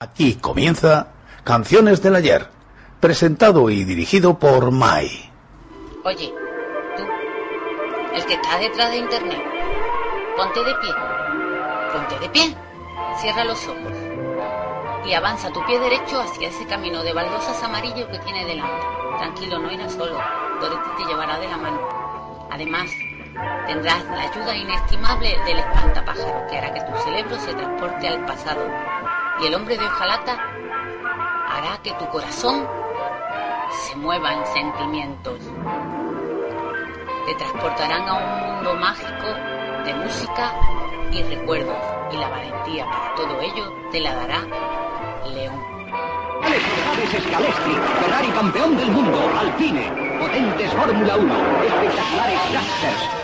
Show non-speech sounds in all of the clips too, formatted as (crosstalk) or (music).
Aquí comienza Canciones del Ayer, presentado y dirigido por Mai. Oye, tú, el que está detrás de internet, ponte de pie, ponte de pie, cierra los ojos y avanza tu pie derecho hacia ese camino de baldosas amarillo que tiene delante. Tranquilo, no irás solo, Dorothy te llevará de la mano. Además, tendrás la ayuda inestimable del espantapájaro que hará que tu cerebro se transporte al pasado y el hombre de hojalata hará que tu corazón se mueva en sentimientos. Te transportarán a un mundo mágico de música y recuerdos y la valentía para todo ello te la dará León. Alex Scalestri, Ferrari campeón del mundo, Alpine, potentes Fórmula 1, espectaculares Dragsters.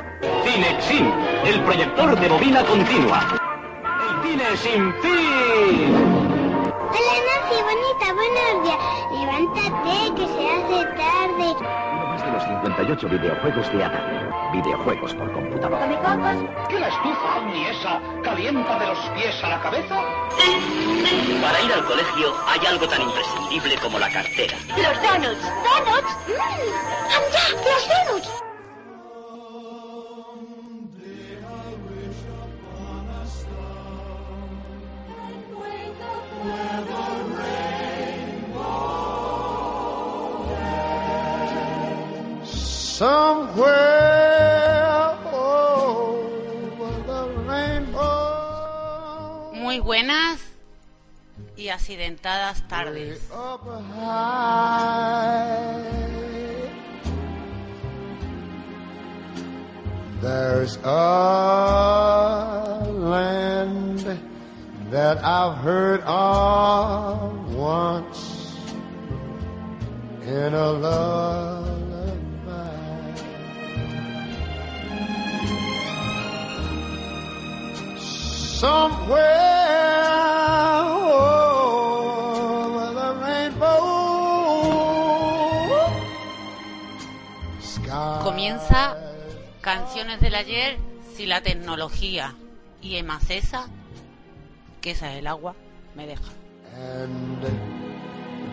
Cinexin, el proyector de bobina continua. El cine sin fin. Hola Nancy, bonita, buenos días. Levántate, que se hace tarde. Uno más de los 58 videojuegos de Atari. Videojuegos por computadora. Come cocos. ¿Que la estufa ni esa calienta de los pies a la cabeza? Para ir al colegio hay algo tan imprescindible como la cartera. Los donuts. ¿Donuts? Mmm. ¡Anda, los donuts! Muy buenas y accidentadas tardes. Up high. There's a land that I've heard of once in a lullaby. Somewhere over the rainbow. Sky. Comienza Canciones del Ayer si la tecnología y que el agua, me deja. and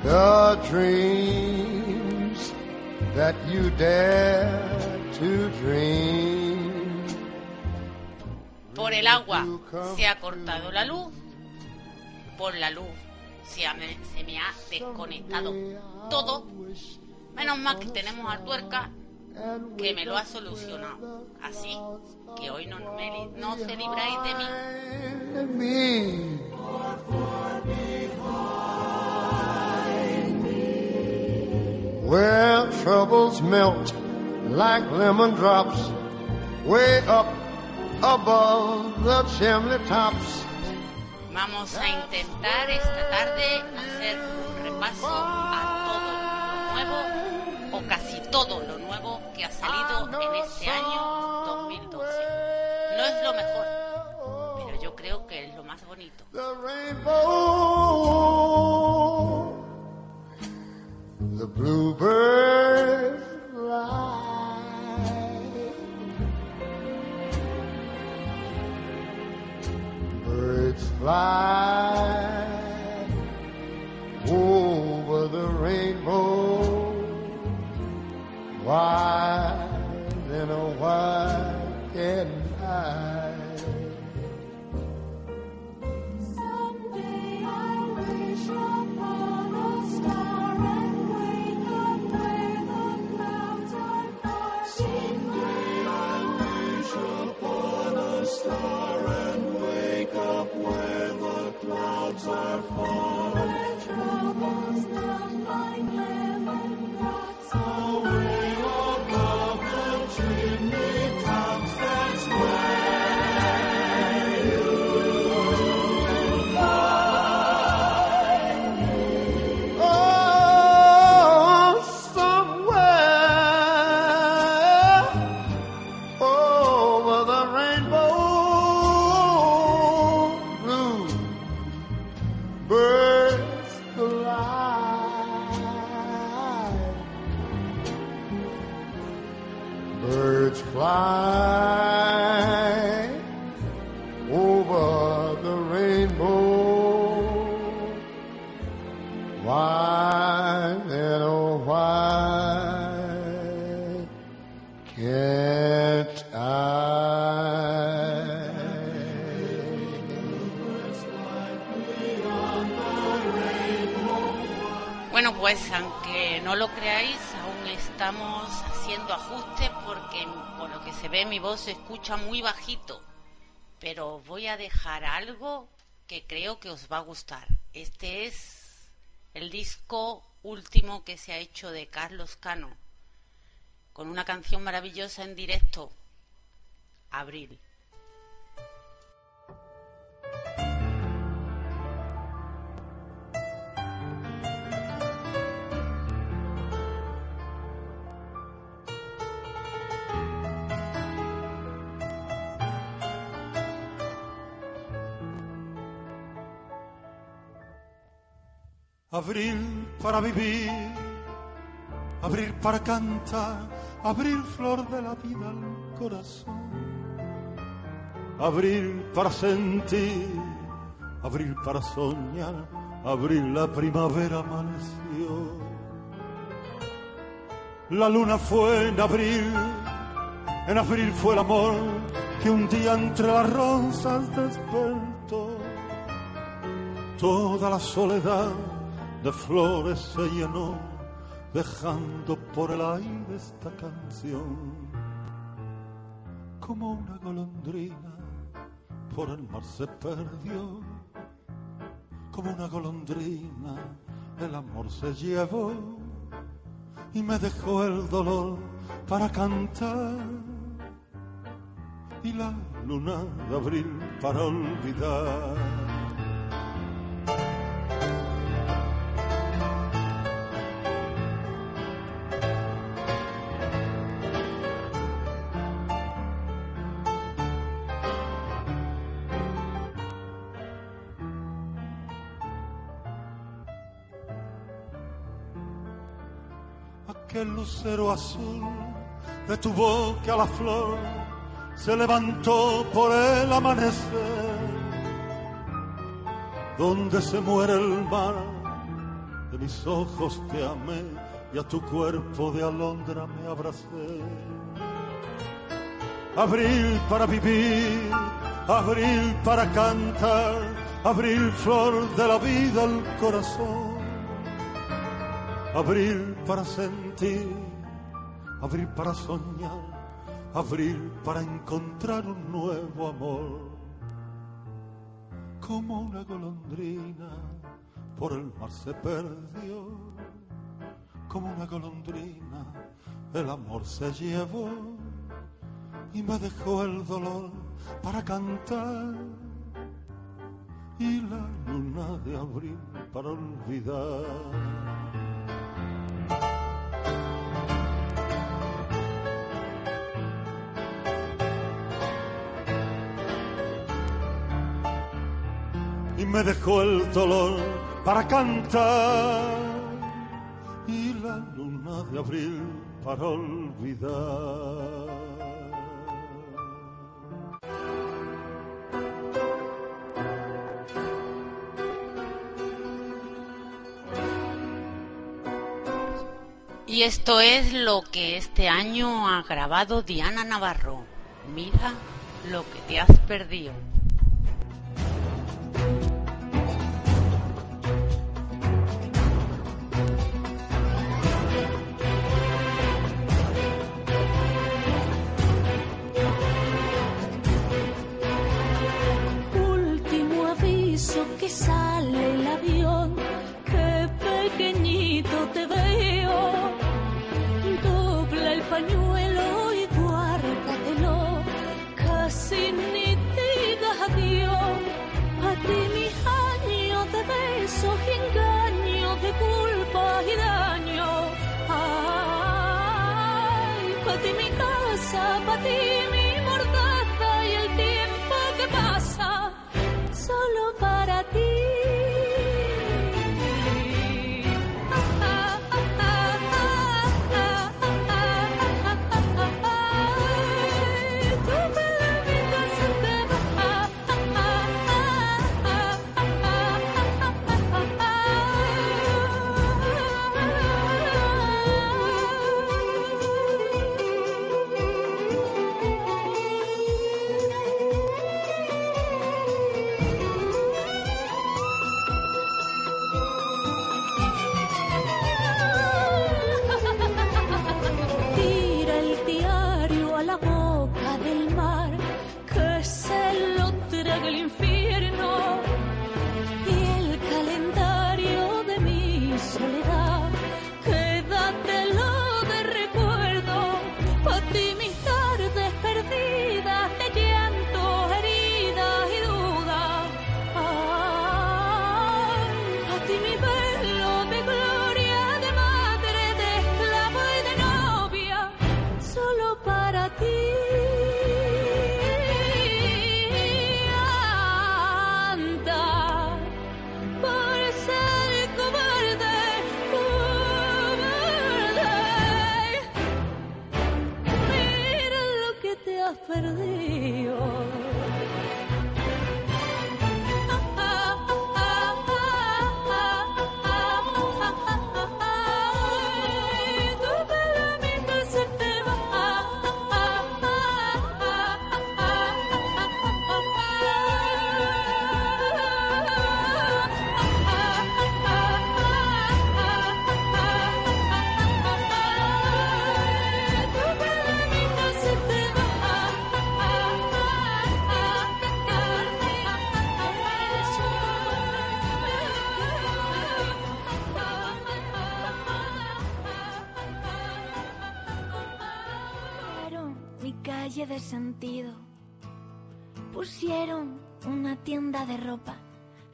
the dreams that you dare to dream. Por el agua se ha cortado la luz, por la luz se, ha- se me ha desconectado todo. Menos mal que tenemos a Tuerca que me lo ha solucionado. Así que hoy no, me no de mí. Where troubles melt like lemon drops, way up above the chimney tops. Vamos a intentar esta tarde hacer un repaso a todo lo nuevo casi todo lo nuevo que ha salido en este año 2012. No es lo mejor, pero yo creo que es lo más bonito. The rainbow, the. Birds fly over the rainbow. Why then, oh, why can't I? Someday I'll wish upon a star and wake up where the clouds I'll wish upon a star and wake up where the clouds are far. Where troubles melt estamos haciendo ajustes porque por lo que se ve mi voz se escucha muy bajito. Pero voy a dejar algo que creo que os va a gustar. Este es el disco último que se ha hecho de Carlos Cano, con una canción maravillosa en directo, Abril. Abril para vivir, abril para cantar, abril flor de la vida al corazón. Abril para sentir, abril para soñar, abril la primavera amaneció. La luna fue en abril, en abril fue el amor que un día entre las rosas despertó. Toda la soledad de flores se llenó, dejando por el aire esta canción. Como una golondrina por el mar se perdió, como una golondrina el amor se llevó y me dejó el dolor para cantar y la luna de abril para olvidar. Lucero azul de tu boca la flor se levantó por el amanecer. Donde se muere el mar de mis ojos te amé y a tu cuerpo de alondra me abracé. Abril para vivir abril para cantar abril flor de la vida al corazón abril para sentir, abril para soñar, abril para encontrar un nuevo amor. Como una golondrina por el mar se perdió, como una golondrina el amor se llevó y me dejó el dolor para cantar y la luna de abril para olvidar. Me dejó el dolor para cantar y la luna de abril para olvidar. Y esto es lo que este año ha grabado Diana Navarro. Mira lo que te has perdido. Pati.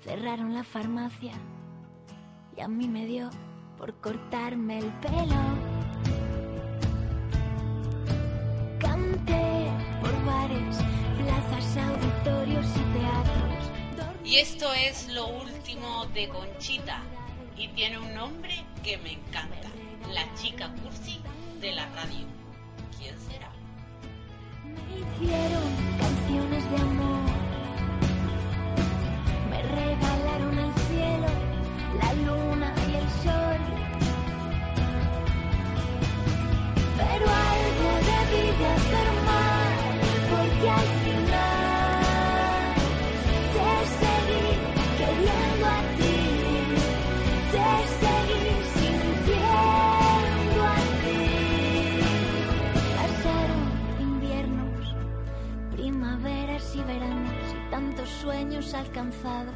Cerraron la farmacia y a mí me dio por cortarme el pelo. Canté por bares, plazas, auditorios y teatros. Y esto es lo último de Conchita. Y tiene un nombre que me encanta. La chica cursi de la radio. ¿Quién será? Me hicieron canciones de amor. Regalaron el cielo, la luna y el sol. Sueños alcanzados.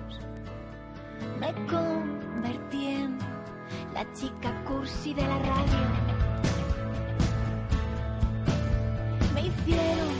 Me convertí en la chica cursi de la radio. Me hicieron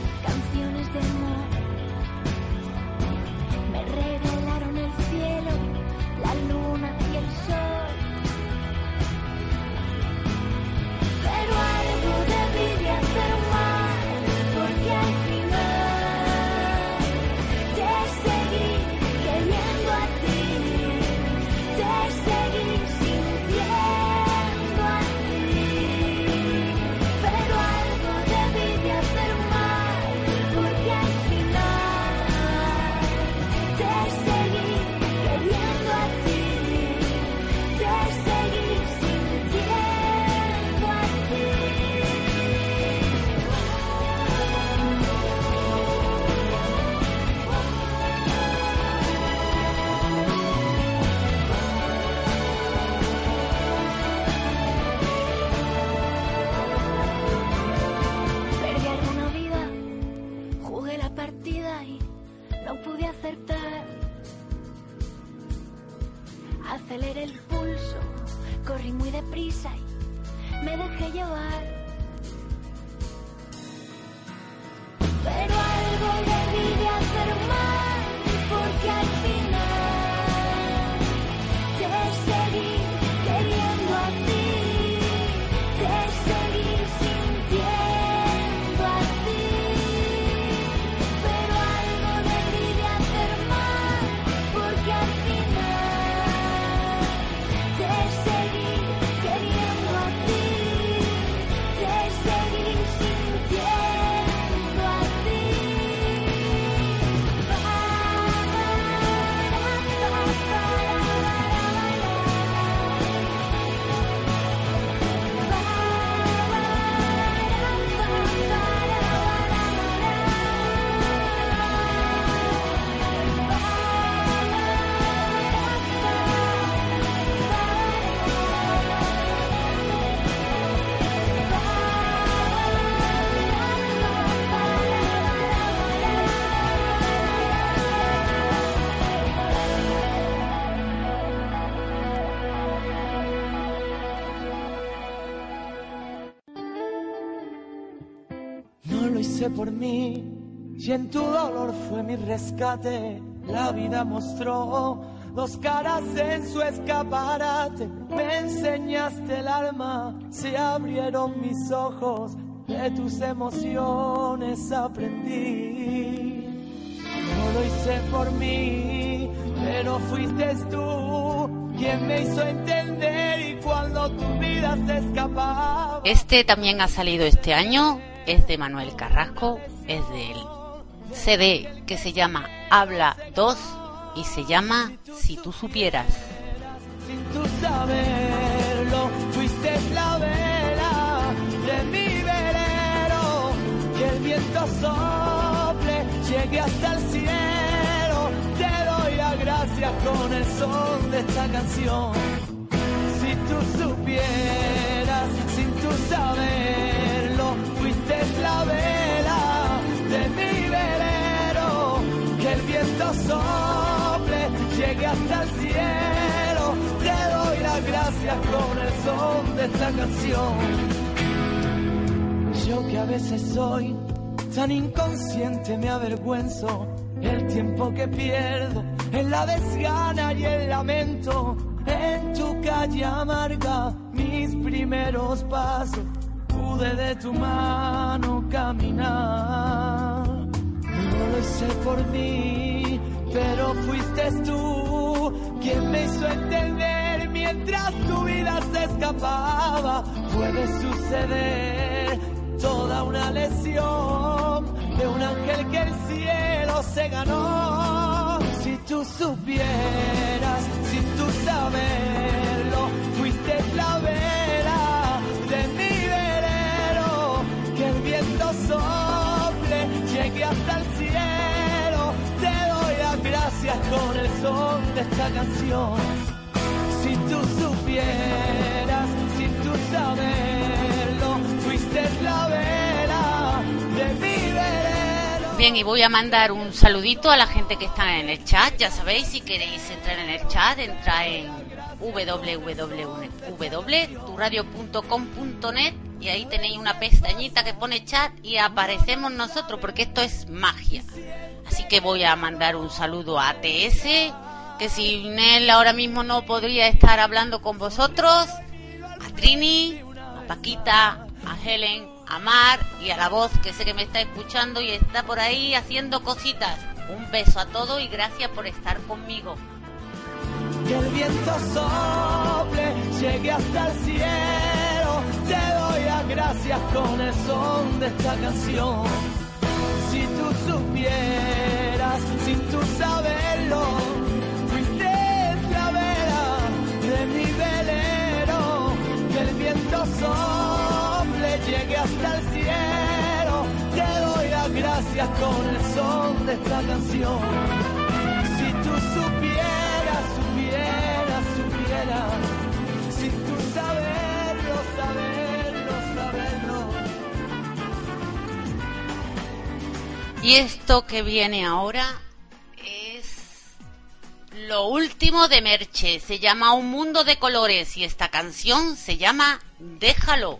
me dejé llevar. Y en tu dolor fue mi rescate. La vida mostró dos caras en su escaparate. Me enseñaste el alma, se abrieron mis ojos. De tus emociones aprendí. No lo hice por mí, pero fuiste tú quien me hizo entender y cuando tu vida se escapaba. Este también ha salido este año, es de Manuel Carrasco, es del CD que se llama Habla 2 y se llama Si tú supieras. Sin tu saberlo, fuiste la vela de mi velero. Que el viento sople, llegue hasta el cielo. Te doy las gracias con el son de esta canción. Si tú supieras, sin tu saberlo, fuiste la vela viento sople, llegue hasta el cielo. Te doy las gracias con el son de esta canción. Yo que a veces soy tan inconsciente me avergüenzo. El tiempo que pierdo en la desgana y el lamento. En tu calle amarga, mis primeros pasos. Pude de tu mano caminar. No lo hice por mí, pero fuiste tú quien me hizo entender mientras tu vida se escapaba. Puede suceder toda una lesión de un ángel que el cielo se ganó. Si tú supieras, sin tú saberlo, Si tú tú. Bien, y voy a mandar un saludito a la gente que está en el chat. Ya sabéis, si queréis entrar en el chat, entra en www.turadio.com.net y ahí tenéis una pestañita que pone chat y aparecemos nosotros porque esto es magia. Así que voy a mandar un saludo a TS, que sin él ahora mismo no podría estar hablando con vosotros, a Trini, a Paquita, a Helen, a Mar y a la voz que sé que me está escuchando y está por ahí haciendo cositas. Un beso a todos y gracias por estar conmigo. Que el viento sople, llegue hasta el cielo. Te doy las gracias con el son de esta canción. Si tú supieras, sin tú saberlo, fuiste la vela de mi velero. Que el viento sople, llegue hasta el cielo. Te doy las gracias con el son de esta canción. Si tú supieras, supieras, supieras, si tú saberlo, Y esto que viene ahora es lo último de Merche. Se llama Un Mundo de Colores y esta canción se llama Déjalo.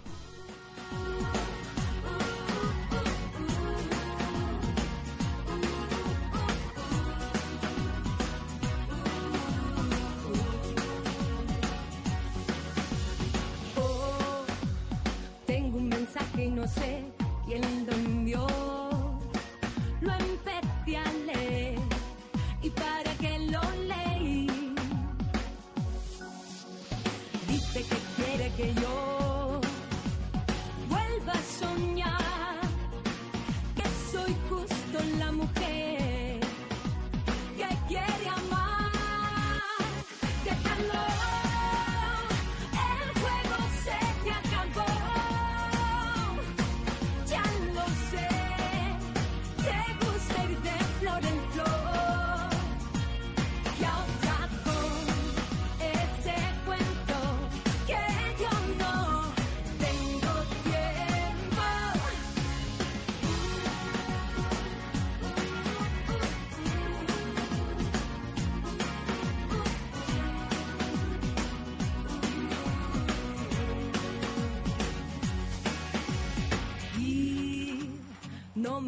Oh, tengo un mensaje y no sé quién lo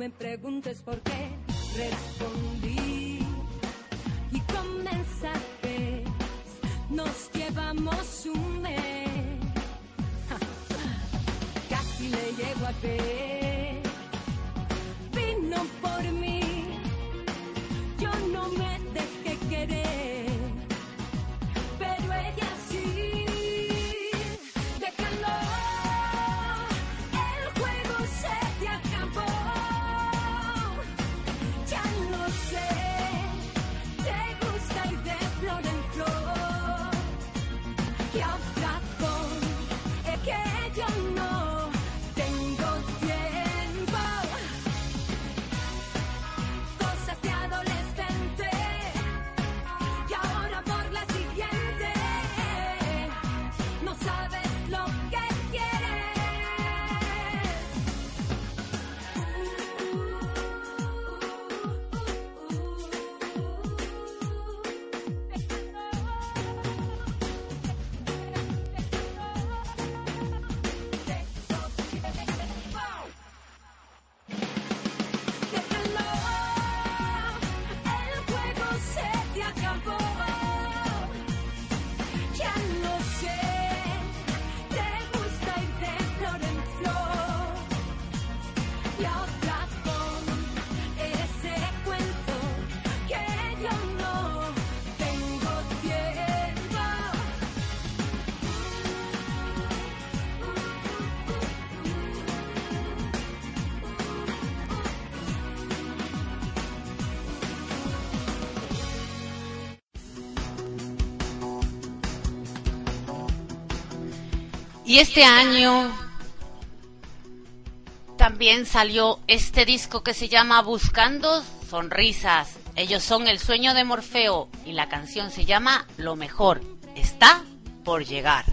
me preguntes por Y este año también salió este disco que se llama Buscando Sonrisas. Ellos son El Sueño de Morfeo y la canción se llama Lo Mejor está por llegar.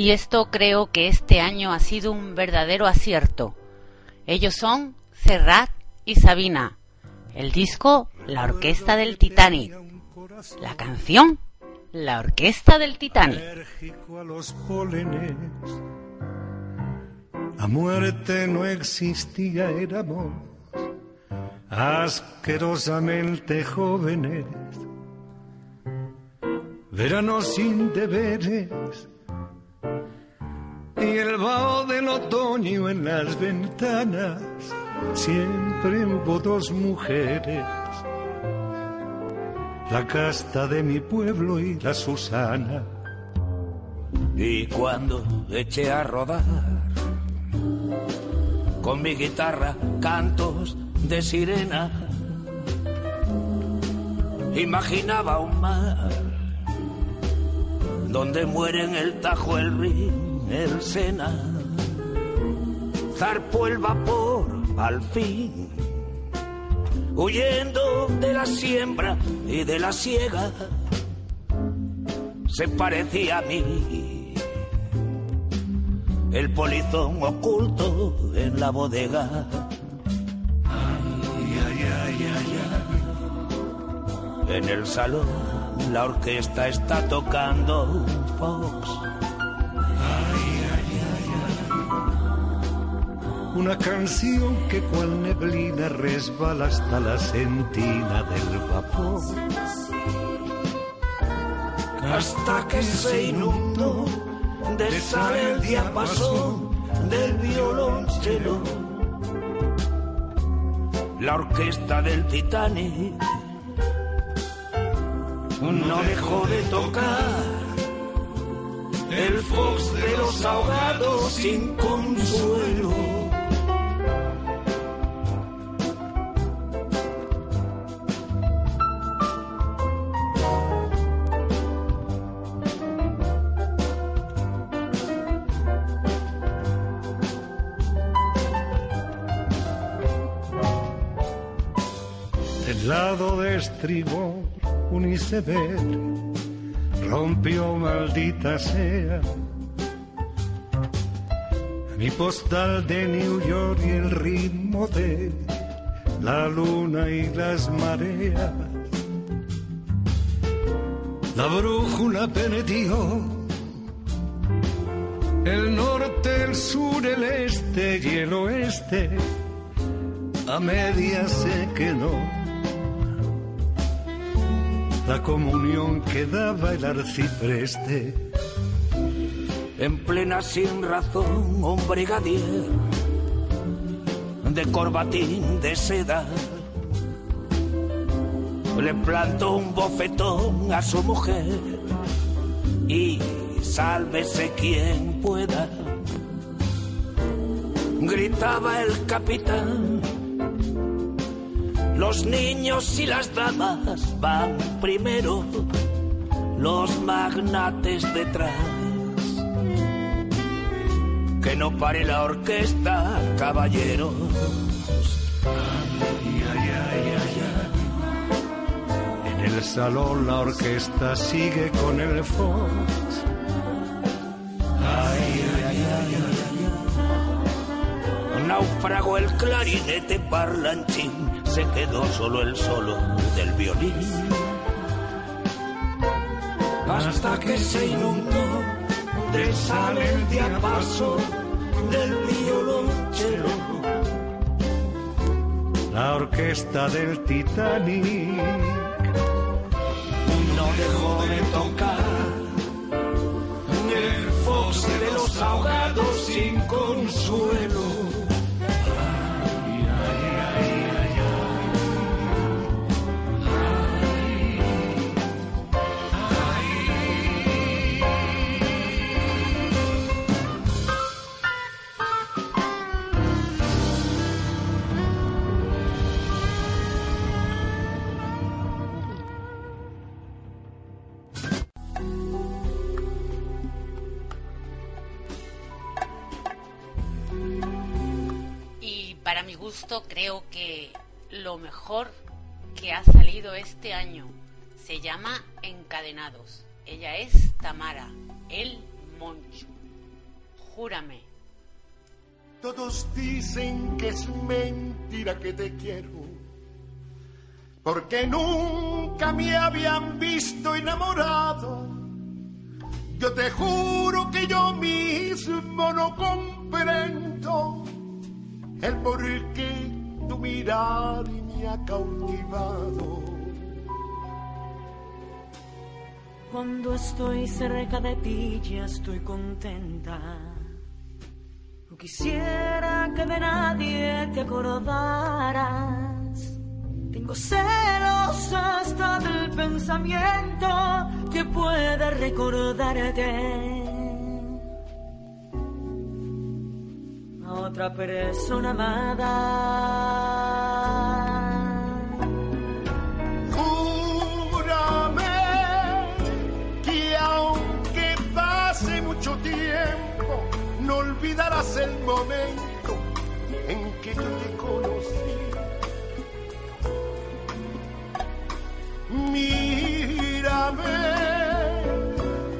y esto creo que este año ha sido un verdadero acierto. Ellos son Serrat y Sabina. El disco, la orquesta del Titanic. La canción, la orquesta del Titanic. A muerte no existía, éramos asquerosamente jóvenes. Verano sin deberes y el vaho del otoño en las ventanas. Siempre hubo dos mujeres, la casta de mi pueblo y la Susana. Y cuando eché a rodar con mi guitarra cantos de sirena, imaginaba un mar donde mueren el Tajo, el río el Sena, zarpó el vapor al fin, huyendo de la siembra y de la siega, se parecía a mí. El polizón oculto en la bodega. Ay, ay, ay, ay, ay. En el salón la orquesta está tocando Fox Una canción que cual neblina resbala hasta la sentina del vapor. hasta que se inundó de sal el diapasón del violonchelo. La orquesta del Titanic no dejó de tocar el fox de los ahogados sin consuelo. Lado de estribor, un iceberg rompió maldita sea. Mi postal de New York y el ritmo de la luna y las mareas. La brújula perdió el norte, el sur, el este y el oeste. A medias se quedó la comunión que daba el arcipreste. En plena sin razón, un brigadier de corbatín de seda le plantó un bofetón a su mujer y sálvese quien pueda. Gritaba el capitán, los niños y las damas van primero, los magnates detrás. Que no pare la orquesta, caballeros. Ay, ay, ay, ay, ay. En el salón la orquesta sigue con el fox. Ay, ay, ay, ay, Naufragó el clarinete parlanchín, se quedó solo el solo del violín. Hasta que se inundó de sal el diapaso del violonchelo. La orquesta del Titanic no dejó de tocar el fox de los ahogados sin consuelo. Gusto creo que lo mejor que ha salido este año se llama Encadenados. Ella es Tamara, el Moncho. Júrame. Todos dicen que es mentira que te quiero, porque nunca me habían visto enamorado. Yo te juro que yo mismo no comprendo el por qué tu mirar me ha cautivado. Cuando estoy cerca de ti ya estoy contenta. No quisiera que de nadie te acordaras. Tengo celos hasta del pensamiento que pueda recordarte. otra persona amada. Júrame que aunque pase mucho tiempo, no olvidarás el momento en que yo te conocí. Mírame,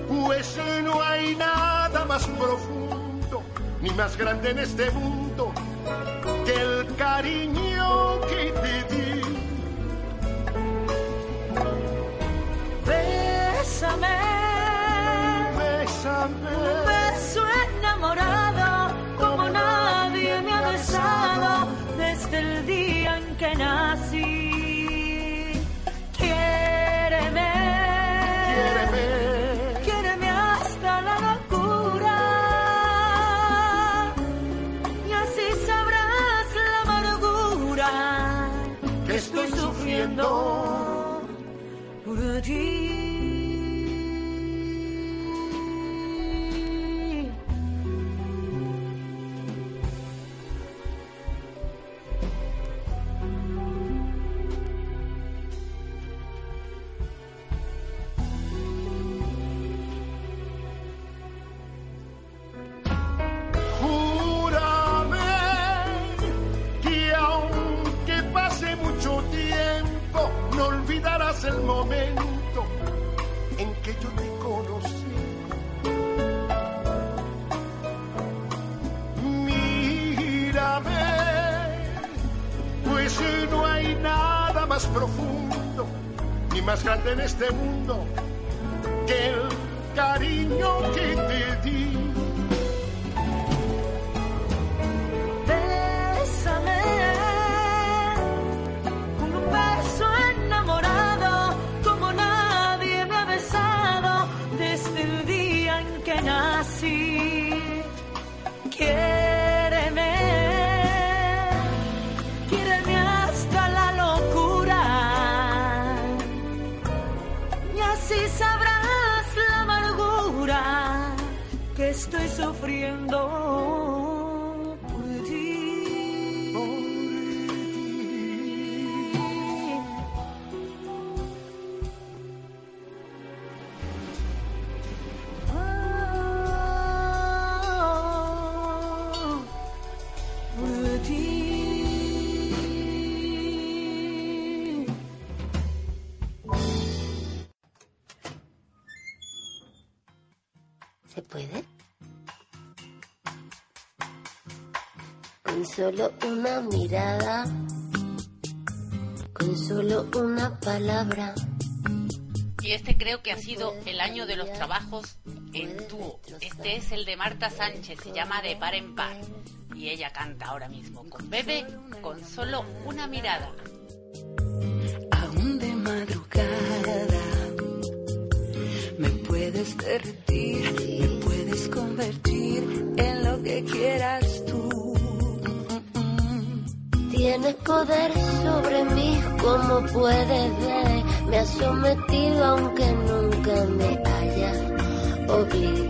pues no hay nada más profundo ni más grande en este mundo que el cariño que te di. Bésame, bésame, un beso enamorado como nadie me ha besado desde el día en que nací. dream. más profundo, ni más grande en este mundo, que el cariño que te di. Con solo una mirada, con solo una palabra. Y este creo que ha sido el año de los trabajos en dúo. Este es el de Marta Sánchez, se llama De Par en Par. Y ella canta ahora mismo con Bebe, con solo una mirada. prometido aunque nunca me haya obligado.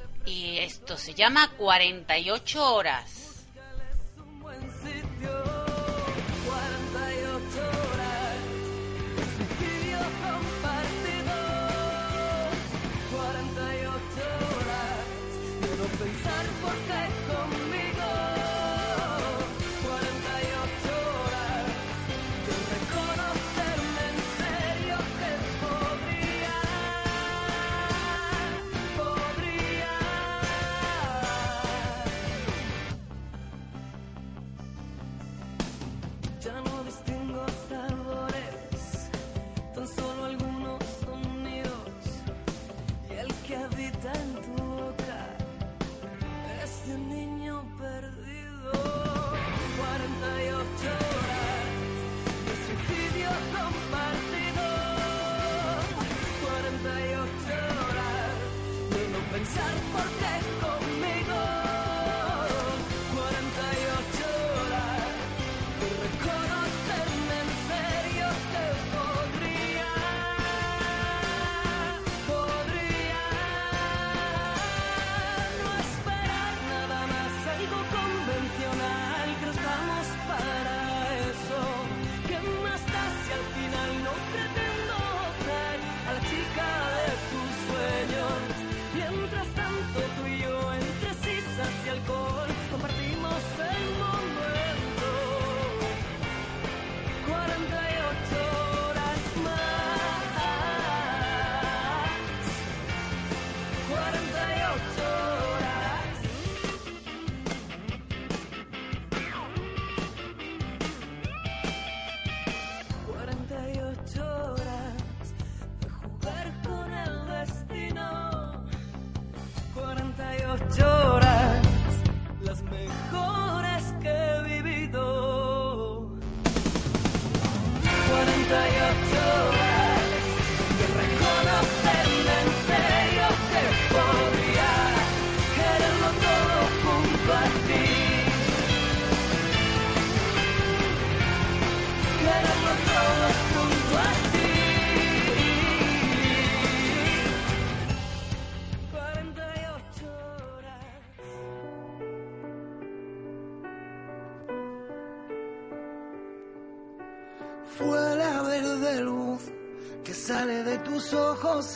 Se llama 48 horas.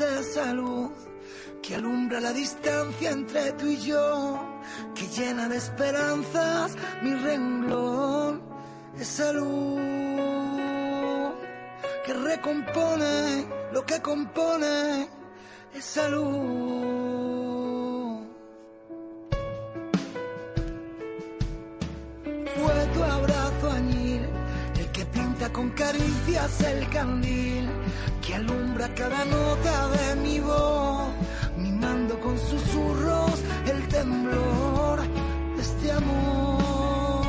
esa luz que alumbra la distancia entre tú y yo, que llena de esperanzas mi renglón, esa luz que recompone lo que compone esa luz. Con caricias el candil que alumbra cada nota de mi voz, mimando con susurros el temblor de este amor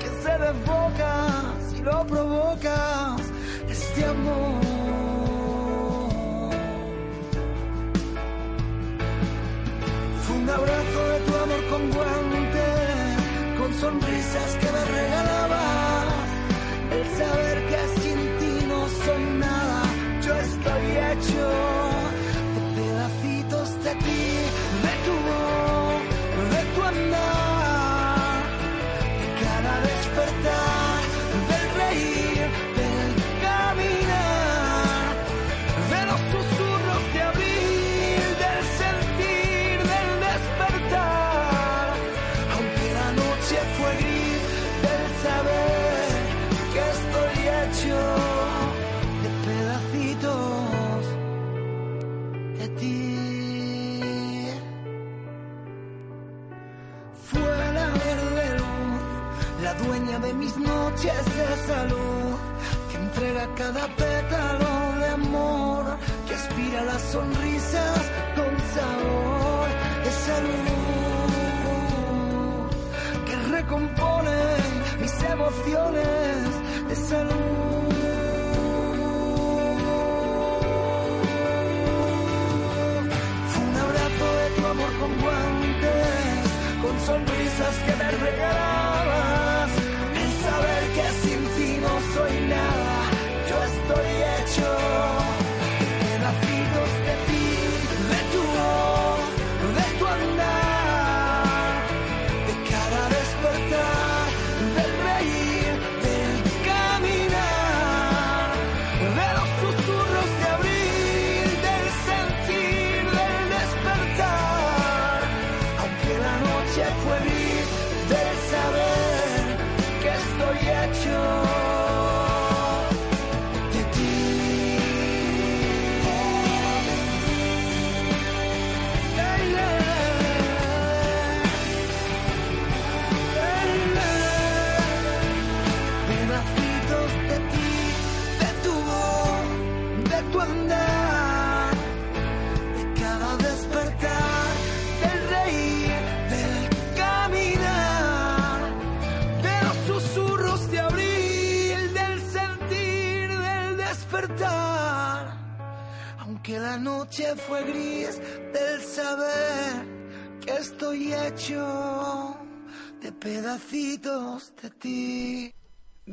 que se desboca si lo provocas, este amor. Fue un abrazo de tu amor con guante, con sonrisas que me regalabas el saber que sin ti no soy nada, yo estoy hecho. mis noches de salud, que entrega cada pétalo de amor, que aspira las sonrisas con sabor. Esa luz que recompone mis emociones de salud. Fue un abrazo de tu amor con guantes, con sonrisas que me regalan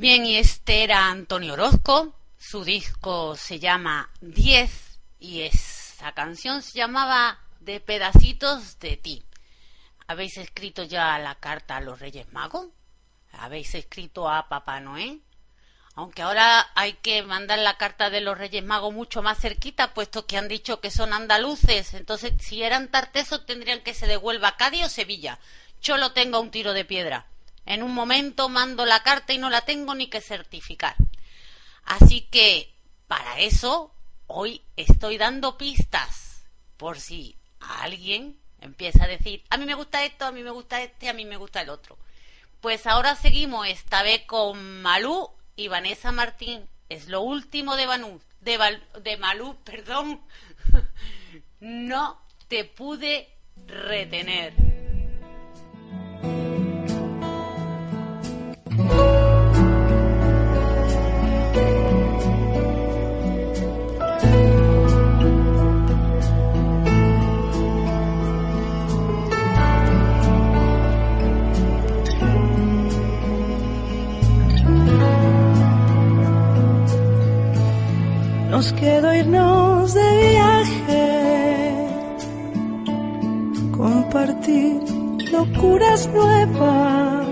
Bien, y este era Antonio Orozco. Su disco se llama 10 y esa canción se llamaba De pedacitos de ti. ¿Habéis escrito ya la carta a los Reyes Magos? ¿Habéis escrito a Papá Noé? Aunque ahora hay que mandar la carta de los Reyes Magos mucho más cerquita, puesto que han dicho que son andaluces. Entonces, si eran tartesos, tendrían que se devuelva a Cádiz o Sevilla. Yo lo tengo a un tiro de piedra. En un momento mando la carta y no la tengo ni que certificar. Así que, para eso, hoy estoy dando pistas. Por si alguien empieza a decir, a mí me gusta esto, a mí me gusta este, a mí me gusta el otro. Pues ahora seguimos esta vez con Malú y Vanessa Martín. Es lo último de, Banu, de, Val- de Malú, (laughs) perdón. no te pude retener. Nos quedó irnos de viaje, compartir locuras nuevas.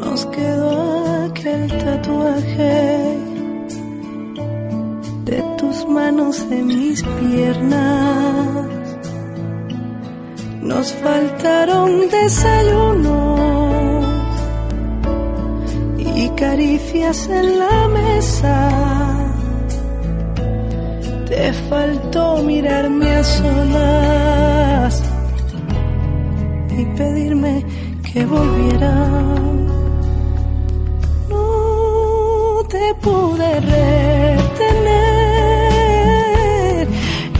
Nos quedó aquel tatuaje de tus manos en mis piernas. Nos faltaron desayunos y caricias en la mesa. Te faltó mirarme a solas y pedirme que volviera. Pude retener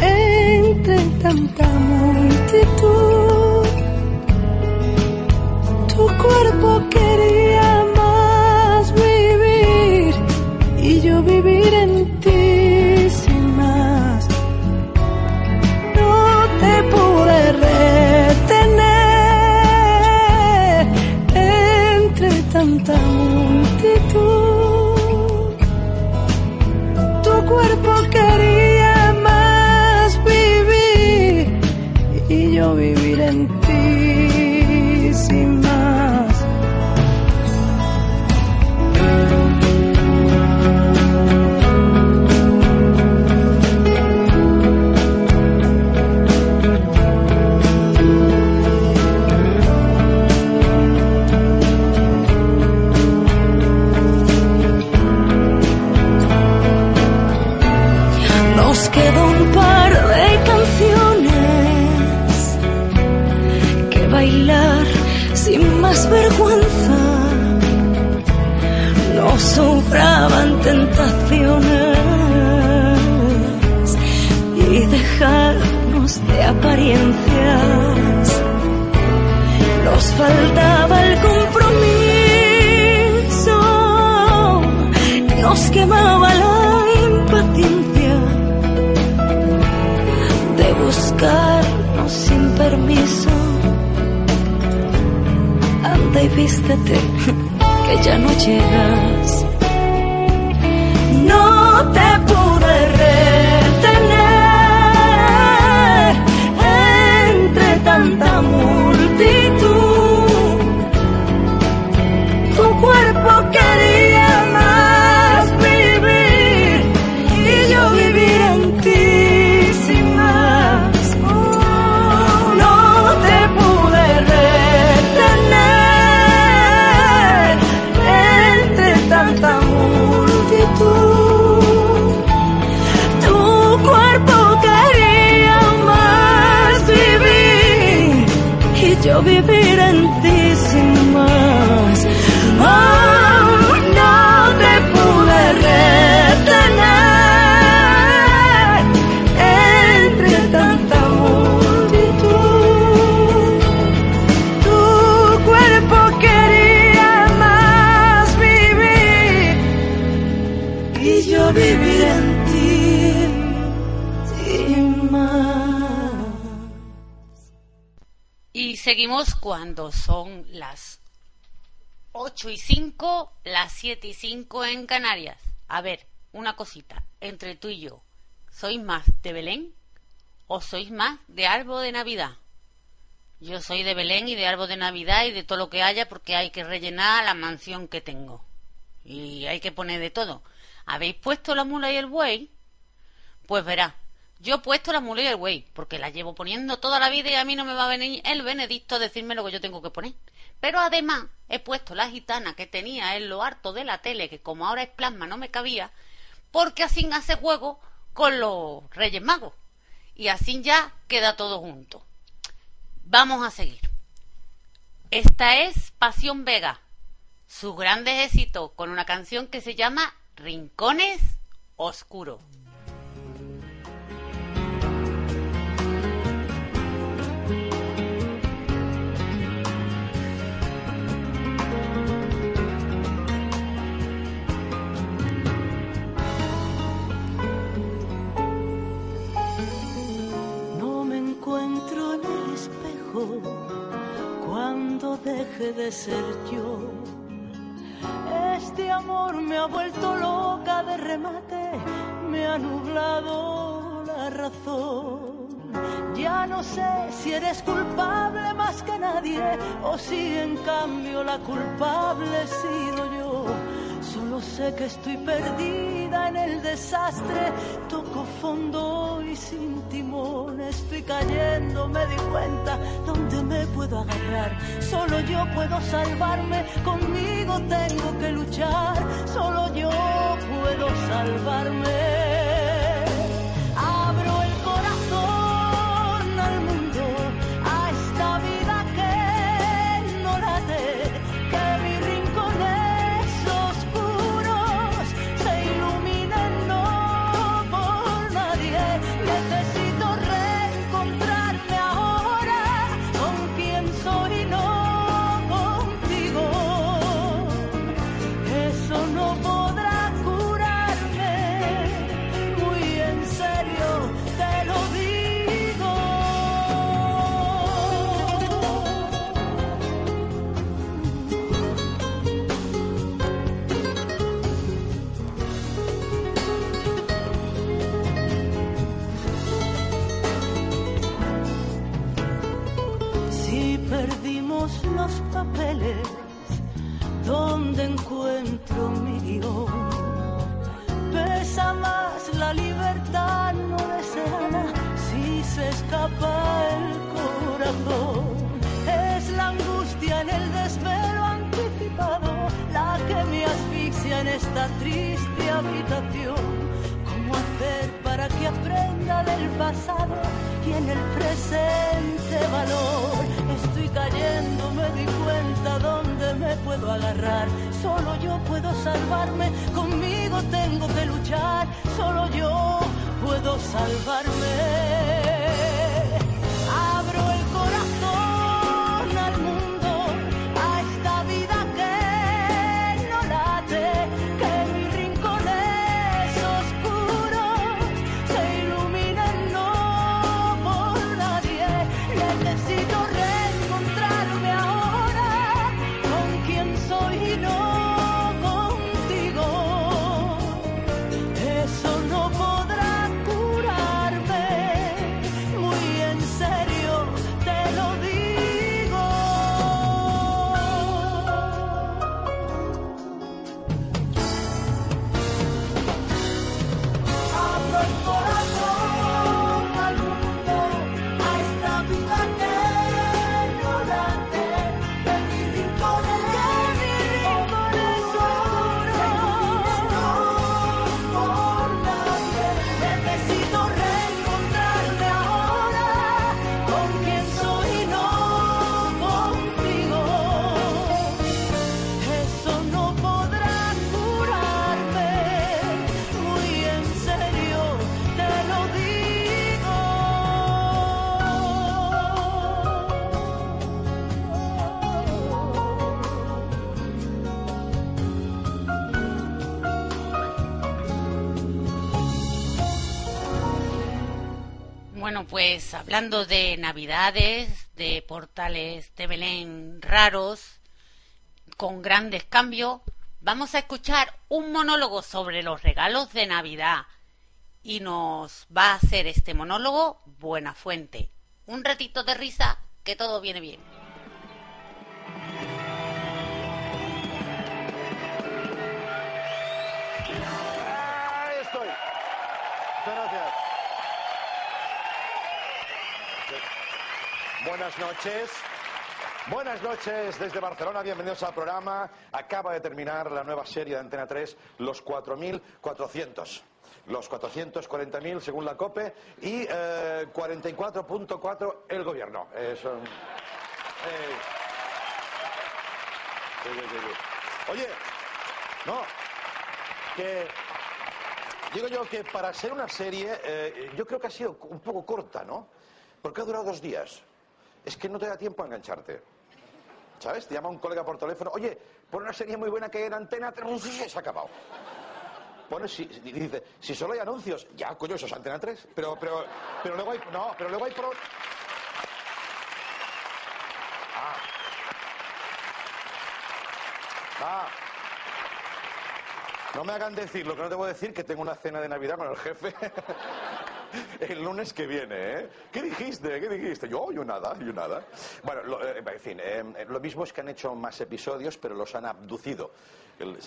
entre tanta multitud. Vístete, que ya no llegas. No te cuando son las 8 y 5, las 7 y 5 en Canarias. A ver, una cosita, entre tú y yo, ¿sois más de Belén o sois más de árbol de Navidad? Yo soy de Belén y de árbol de Navidad y de todo lo que haya porque hay que rellenar la mansión que tengo. Y hay que poner de todo. ¿Habéis puesto la mula y el buey? Pues verá, yo he puesto la mula y el buey, porque la llevo poniendo toda la vida y a mí no me va a venir el Benedicto a decirme lo que yo tengo que poner. Pero además he puesto la gitana que tenía en lo harto de la tele, que como ahora es plasma no me cabía, porque así hace juego con los Reyes Magos. Y así ya queda todo junto. Vamos a seguir. Esta es Pasión Vega, sus grandes éxitos con una canción que se llama Rincones Oscuros. Cuando deje de ser yo. Este amor me ha vuelto loca de remate, me ha nublado la razón. Ya no sé si eres culpable más que nadie o si en cambio la culpable he sido yo. Solo sé que estoy perdida en el desastre, toco fondo y sin timón estoy cayendo, me di cuenta dónde me puedo agarrar. Solo yo puedo salvarme, conmigo tengo que luchar, solo yo puedo salvarme. Abro pues hablando de navidades, de portales de Belén raros, con grandes cambios, vamos a escuchar un monólogo sobre los regalos de Navidad. Y nos va a hacer este monólogo Buena Fuente. Un ratito de risa, que todo viene bien. Buenas noches. Buenas noches desde Barcelona, bienvenidos al programa. Acaba de terminar la nueva serie de Antena 3, Los 4.400. Los 440.000 según la COPE y eh, 44.4 el gobierno. Oye, no, que digo yo que para ser una serie, eh, yo creo que ha sido un poco corta, ¿no? Porque ha durado dos días. Es que no te da tiempo a engancharte. ¿Sabes? Te llama un colega por teléfono, oye, pon una serie muy buena que hay en antena, tres", y se ha acabado. Pones, si, dice, si solo hay anuncios, ya, coño, eso es Antena 3. Pero, pero, pero luego hay, no, pero luego hay pro... Ah. Ah. No me hagan decir lo que no a decir, que tengo una cena de Navidad con el jefe (laughs) el lunes que viene, ¿eh? ¿Qué dijiste? ¿Qué dijiste? Yo, yo nada, yo nada. Bueno, eh, en fin, eh, lo mismo es que han hecho más episodios, pero los han abducido.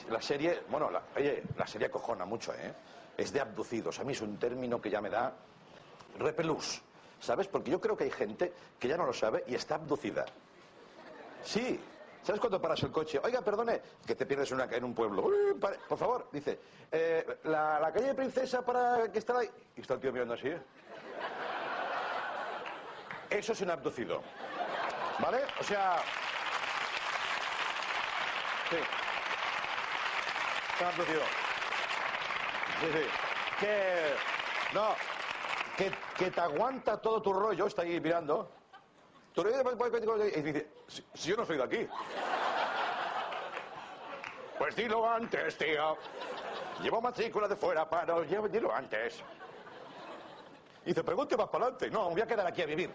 La serie, bueno, oye, la serie acojona mucho, ¿eh? Es de abducidos. A mí es un término que ya me da repelús, ¿sabes? Porque yo creo que hay gente que ya no lo sabe y está abducida. Sí. ¿Sabes cuando paras el coche? Oiga, perdone, que te pierdes en un pueblo. Por favor, dice, eh, la, la calle de Princesa para que está ahí. Y está el tío mirando así. ¿eh? Eso es un abducido. ¿Vale? O sea... Sí. Es un abducido. Sí, sí. Que... No. Que, que te aguanta todo tu rollo, está ahí mirando. Tú le- Y dice, si, yo no soy de aquí. Pues dilo antes, tío. Llevo matrícula de fuera, llevo- Dilo antes. Y dice, pregunte más para adelante. No, me voy a quedar aquí a vivir.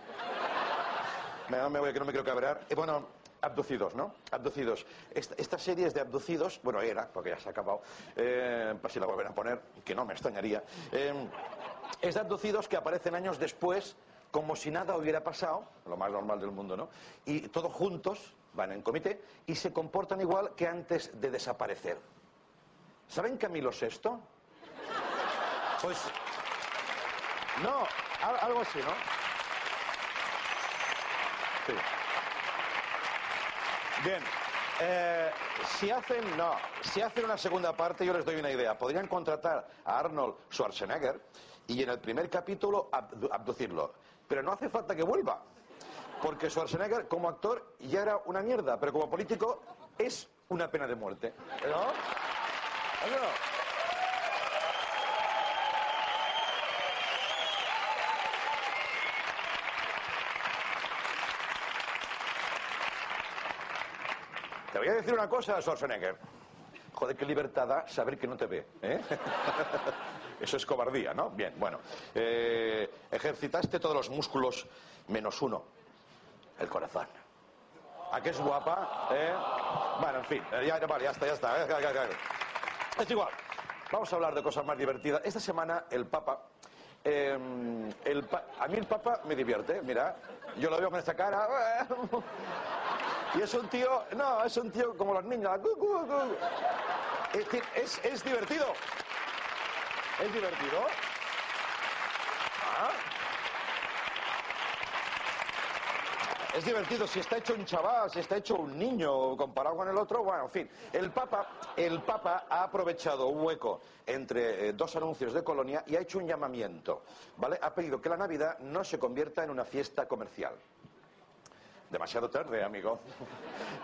Me, me voy, que no me quiero cabrear. Y bueno, abducidos, ¿no? Abducidos. Esta, esta serie es de abducidos, bueno, era, porque ya se ha acabado, eh, para si la vuelven a poner, que no me extrañaría. Eh, es de abducidos que aparecen años después, como si nada hubiera pasado, lo más normal del mundo, ¿no? Y todos juntos van en comité y se comportan igual que antes de desaparecer. ¿Saben Camilo VI? Pues. No, al- algo así, ¿no? Sí. Bien. Eh, si hacen, no, si hacen una segunda parte, yo les doy una idea. Podrían contratar a Arnold Schwarzenegger y en el primer capítulo abdu- abducirlo. Pero no hace falta que vuelva. Porque Schwarzenegger, como actor, ya era una mierda, pero como político es una pena de muerte. ¿No? ¿O no? Te voy a decir una cosa, Schwarzenegger. Joder, qué libertad da saber que no te ve. ¿eh? (laughs) Eso es cobardía, ¿no? Bien, bueno. Eh, ejercitaste todos los músculos menos uno, el corazón. ¿A qué es guapa? ¿Eh? Bueno, en fin, eh, ya, vale, ya está, ya está. Es igual. Vamos a hablar de cosas más divertidas. Esta semana el Papa... eh, a mí el Papa me divierte, mira. Yo lo veo con esta cara. (laughs) Y es un tío, no, es un tío como los niños. Es, es, es divertido. Es divertido. Ah. Es divertido, si está hecho un chaval, si está hecho un niño comparado con el otro, bueno, en fin. El Papa, el Papa ha aprovechado un hueco entre eh, dos anuncios de Colonia y ha hecho un llamamiento, ¿vale? Ha pedido que la Navidad no se convierta en una fiesta comercial. Demasiado tarde, amigo.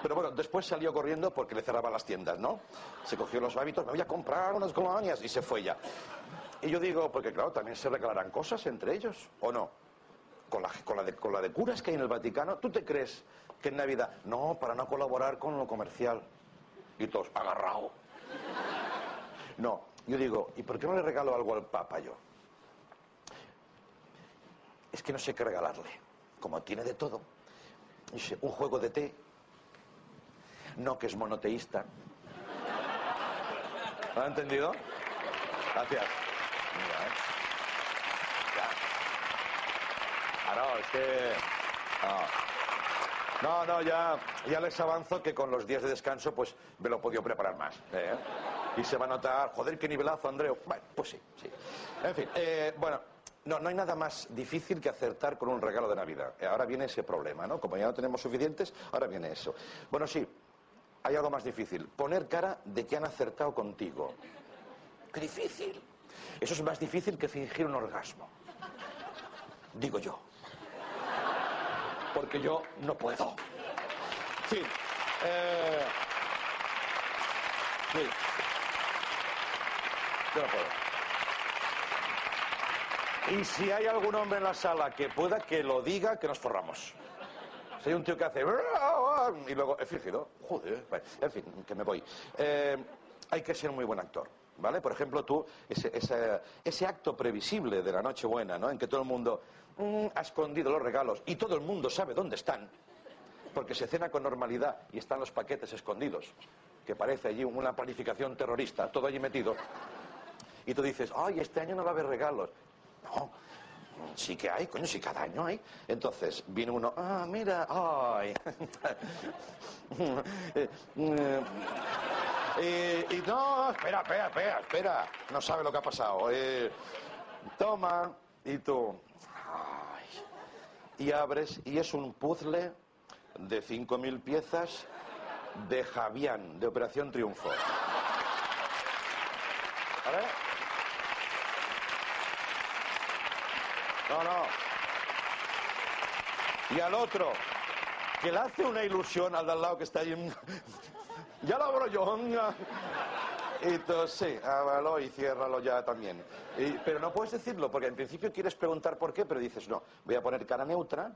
Pero bueno, después salió corriendo porque le cerraban las tiendas, ¿no? Se cogió los hábitos, me voy a comprar unas colonias y se fue ya. Y yo digo, porque claro, también se regalarán cosas entre ellos, ¿o no? Con la, con, la de, con la de curas que hay en el Vaticano, ¿tú te crees que en Navidad, no, para no colaborar con lo comercial? Y todos, agarrado. No, yo digo, ¿y por qué no le regalo algo al Papa yo? es que no sé qué regalarle. Como tiene de todo. Un juego de té. No que es monoteísta. ¿Lo ha entendido? Gracias. Mira, ¿eh? Ah, no, es que... No. No, no, ya, ya les avanzo que con los días de descanso pues me lo he podido preparar más. ¿eh? Y se va a notar, joder, qué nivelazo, Andreu. Bueno, pues sí, sí. En fin, eh, bueno, no, no hay nada más difícil que acertar con un regalo de Navidad. Eh, Ahora viene ese problema, ¿no? Como ya no tenemos suficientes, ahora viene eso. Bueno, sí, hay algo más difícil. Poner cara de que han acertado contigo. ¡Qué difícil! Eso es más difícil que fingir un orgasmo. Digo yo. Porque yo no puedo. Sí. Eh... Sí. Yo no puedo. Y si hay algún hombre en la sala que pueda, que lo diga, que nos forramos. Si hay un tío que hace... Y luego he fingido. Joder. En fin, que me voy. Eh, hay que ser muy buen actor. ¿Vale? Por ejemplo, tú, ese acto previsible de la Nochebuena, ¿no? En que todo el mundo mm, ha escondido los regalos y todo el mundo sabe dónde están, porque se cena con normalidad y están los paquetes escondidos, que parece allí una planificación terrorista, todo allí metido. Y tú dices, ay, este año no va a haber regalos. No, sí que hay, coño, sí cada año hay. Entonces viene uno, ah, mira, ay. (laughs) Y no, espera, espera, espera, espera. No sabe lo que ha pasado. Eh, toma, y tú. y abres, y es un puzzle de 5.000 piezas de Javián, de Operación Triunfo. ¿Vale? No, no. Y al otro, que le hace una ilusión al de al lado que está ahí. (laughs) ya lo abro yo. Y tú, sí, ábralo y ciérralo ya también. Pero no puedes decirlo, porque en principio quieres preguntar por qué, pero dices, no, voy a poner cara neutra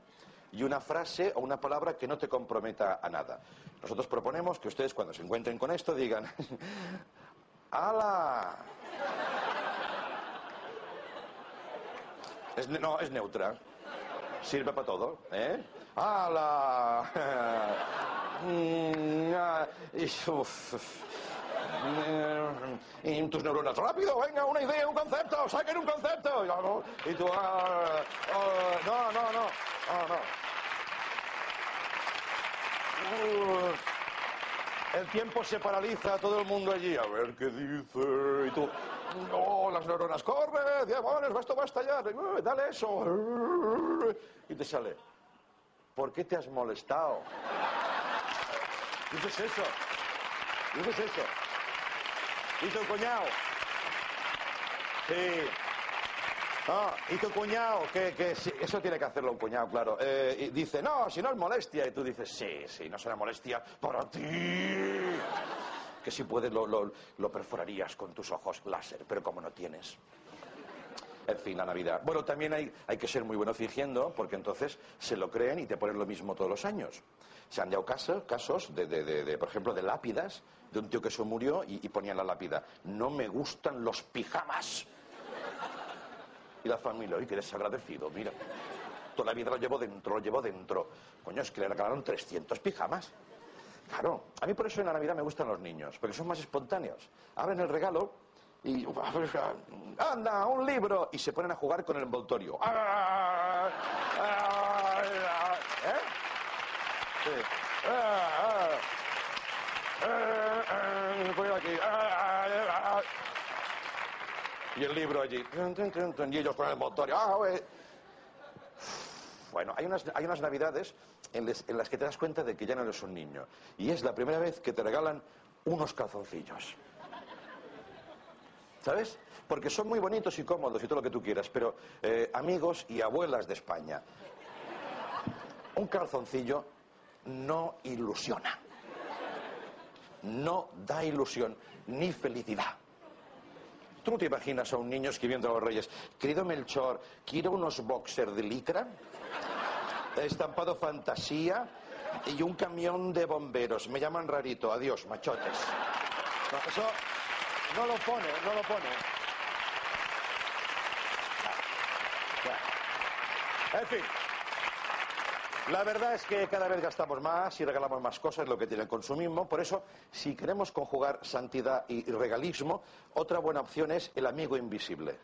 y una frase o una palabra que no te comprometa a nada. Nosotros proponemos que ustedes cuando se encuentren con esto digan, (laughs) ¡Hala! No, es neutra. Sirve para todo, ¿eh? ¡Hala! (laughs) Mm, ah. Mm, Y tus neuronas, rápido, venga, una idea, un concepto, saquen un concepto. Y. Y tú, ah, ah, no, no, no, el tiempo se paraliza, todo el mundo allí, a ver qué dice. Y tú, no, las neuronas, corre, demonios, esto va a estallar, uh, dale eso. Y te sale, ¿por qué te has molestado? Dices eso, dices eso. Y tu cuñado, sí. Ah, y tu cuñado, que, que eso tiene que hacerlo un cuñado, claro. Eh, y dice, no, si no es molestia. Y tú dices, sí, sí, no será molestia para ti. Que si puedes lo, lo- perforarías con tus ojos láser, pero como no tienes. En fin, la Navidad. Bueno, también hay, hay que ser muy bueno fingiendo, porque entonces se lo creen y te ponen lo mismo todos los años. Se han dado casos, casos de, de- de- por ejemplo, de lápidas, de un tío que se murió y, y ponía en la lápida, no me gustan los pijamas. Y la familia, oye, que desagradecido, mira. Toda la vida lo llevo dentro, lo llevo dentro. Coño, es que le regalaron 300 pijamas. Claro, a mí por eso en la Navidad me gustan los niños, porque son más espontáneos. Abren el regalo y... ¡Anda, un libro! Y se ponen a jugar con el envoltorio. ¡Ah! ¡Ah! ¡Ah! ¿Eh? Sí. ¡Ah! ¡Ah! ¡Ah! ¡Ah! Aquí. Y el libro allí. Y ellos con el envoltorio. ¡Ah! Bueno, hay unas, hay unas navidades en las que te das cuenta de que ya no eres un niño. Y es la primera vez que te regalan unos calzoncillos. ¿Sabes? Porque son muy bonitos y cómodos y todo lo que tú quieras, pero eh, amigos y abuelas de España, un calzoncillo no ilusiona. No da ilusión ni felicidad. ¿Tú te imaginas a un niño escribiendo a los reyes, querido Melchor, quiero unos boxers de licra, estampado fantasía y un camión de bomberos? Me llaman rarito, adiós, machotes. No, no lo pone, no lo pone. En fin. La verdad es que cada vez gastamos más y regalamos más cosas lo que tiene el consumismo. Por eso, si queremos conjugar santidad y regalismo, otra buena opción es el amigo invisible.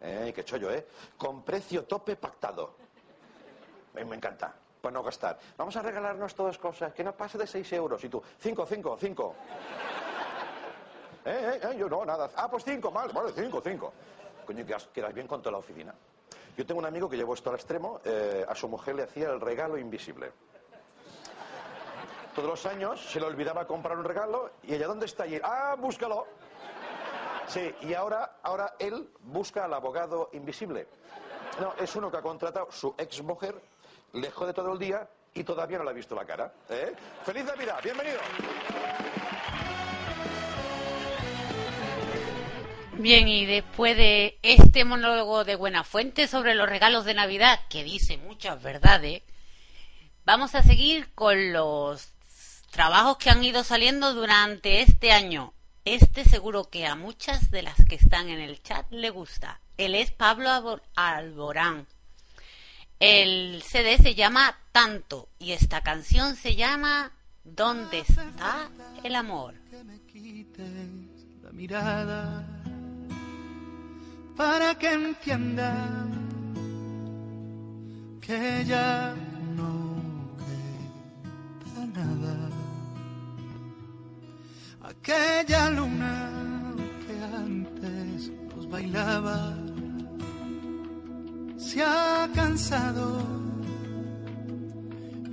¿Eh? Qué chollo, ¿eh? Con precio tope pactado. Me, encanta. Pues no gastar. Vamos a regalarnos todas cosas, que no pase de 6 euros. Y tú, 5, 5, 5. ¿Eh, eh? Yo no, nada. Ah, pues 5, mal. Vale, 5, 5. Coño, quedas, quedas bien con toda la oficina. Yo tengo un amigo que llevó esto al extremo. eh, a su mujer le hacía el regalo invisible. Todos los años se le olvidaba comprar un regalo y ella, ¿dónde está? Y ah, búscalo. Sí, y ahora, ahora él busca al abogado invisible. No, es uno que ha contratado su ex mujer, le jode todo el día y todavía no le ha visto la cara. ¿eh? ¡Feliz Navidad! ¡Bienvenido! Bien, y después de este monólogo de Buenafuente sobre los regalos de Navidad, que dice muchas verdades, vamos a seguir con los trabajos que han ido saliendo durante este año. Este seguro que a muchas de las que están en el chat le gusta. Él es Pablo Alborán. El CD se llama Tanto y esta canción se llama ¿Dónde está el amor? la mirada para que entienda que ya no queda nada. Aquella luna que antes nos bailaba se ha cansado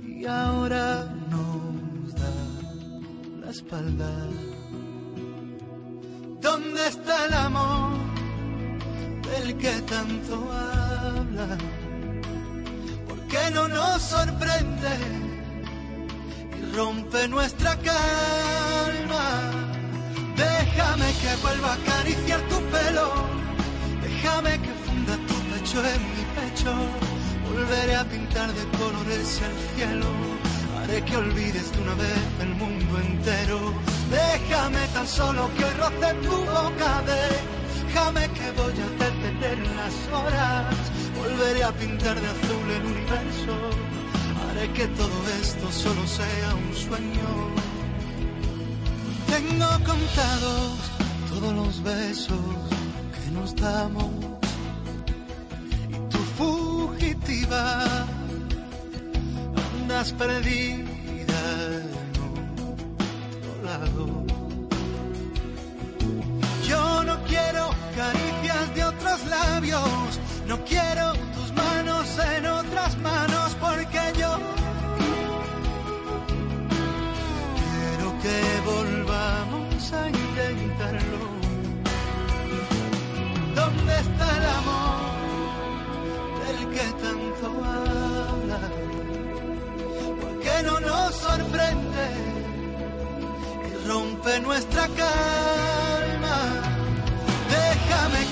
y ahora nos da la espalda. ¿Dónde está el amor del que tanto habla? ¿Por qué no nos sorprende y rompe nuestra calma? Déjame que vuelva a acariciar tu pelo, déjame que funda tu pecho en mi pecho, volveré a pintar de colores el cielo. Haré que olvides de una vez el mundo entero. Déjame tan solo que roce tu boca. Déjame que voy a detener las horas. Volveré a pintar de azul el universo. Haré que todo esto solo sea un sueño. Tengo contados todos los besos que nos damos. Y tu fugitiva andas perdida en otro lado. Yo no quiero caricias de otros labios, no quiero tus manos en otras manos, porque yo quiero que volvamos a intentarlo. ¿Dónde está el amor del que tanto habla? ¿Por qué no nos sorprende y rompe nuestra calma?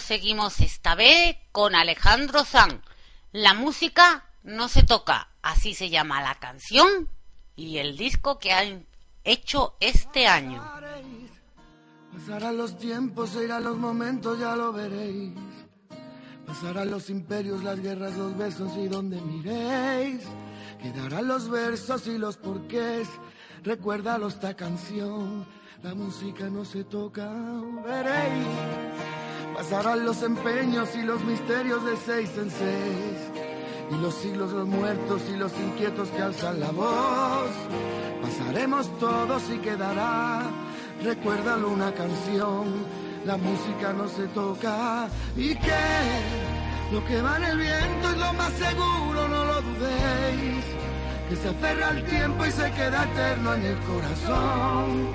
Seguimos, seguimos esta vez con Alejandro San. La música no se toca, así se llama la canción y el disco que han hecho este año. Pasarán los tiempos, se irán los momentos, ya lo veréis. Pasarán los imperios, las guerras, los besos y donde miréis. Quedarán los versos y los porqués. Recuérdalo esta canción, la música no se toca, veréis. Pasarán los empeños y los misterios de seis en seis. Y los siglos, los muertos y los inquietos que alzan la voz. Pasaremos todos y quedará, recuérdalo una canción. La música no se toca y que lo que va en el viento es lo más seguro, no lo dudéis. Que se aferra al tiempo y se queda eterno en el corazón.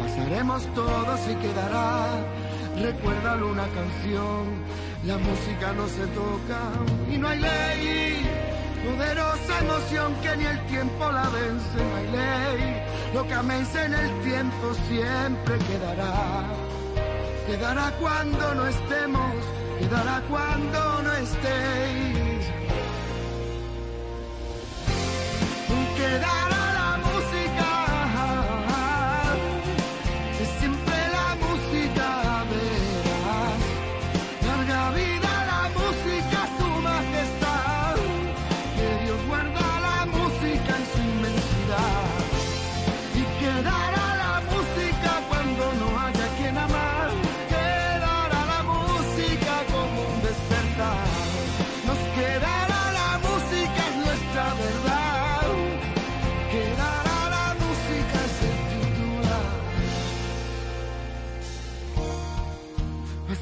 Pasaremos todos y quedará, recuérdalo una canción. La música no se toca y no hay ley. Poderosa emoción que ni el tiempo la vence, no hay ley. Lo que améis en el tiempo siempre quedará. Quedará cuando no estemos, quedará cuando no estéis. Quedará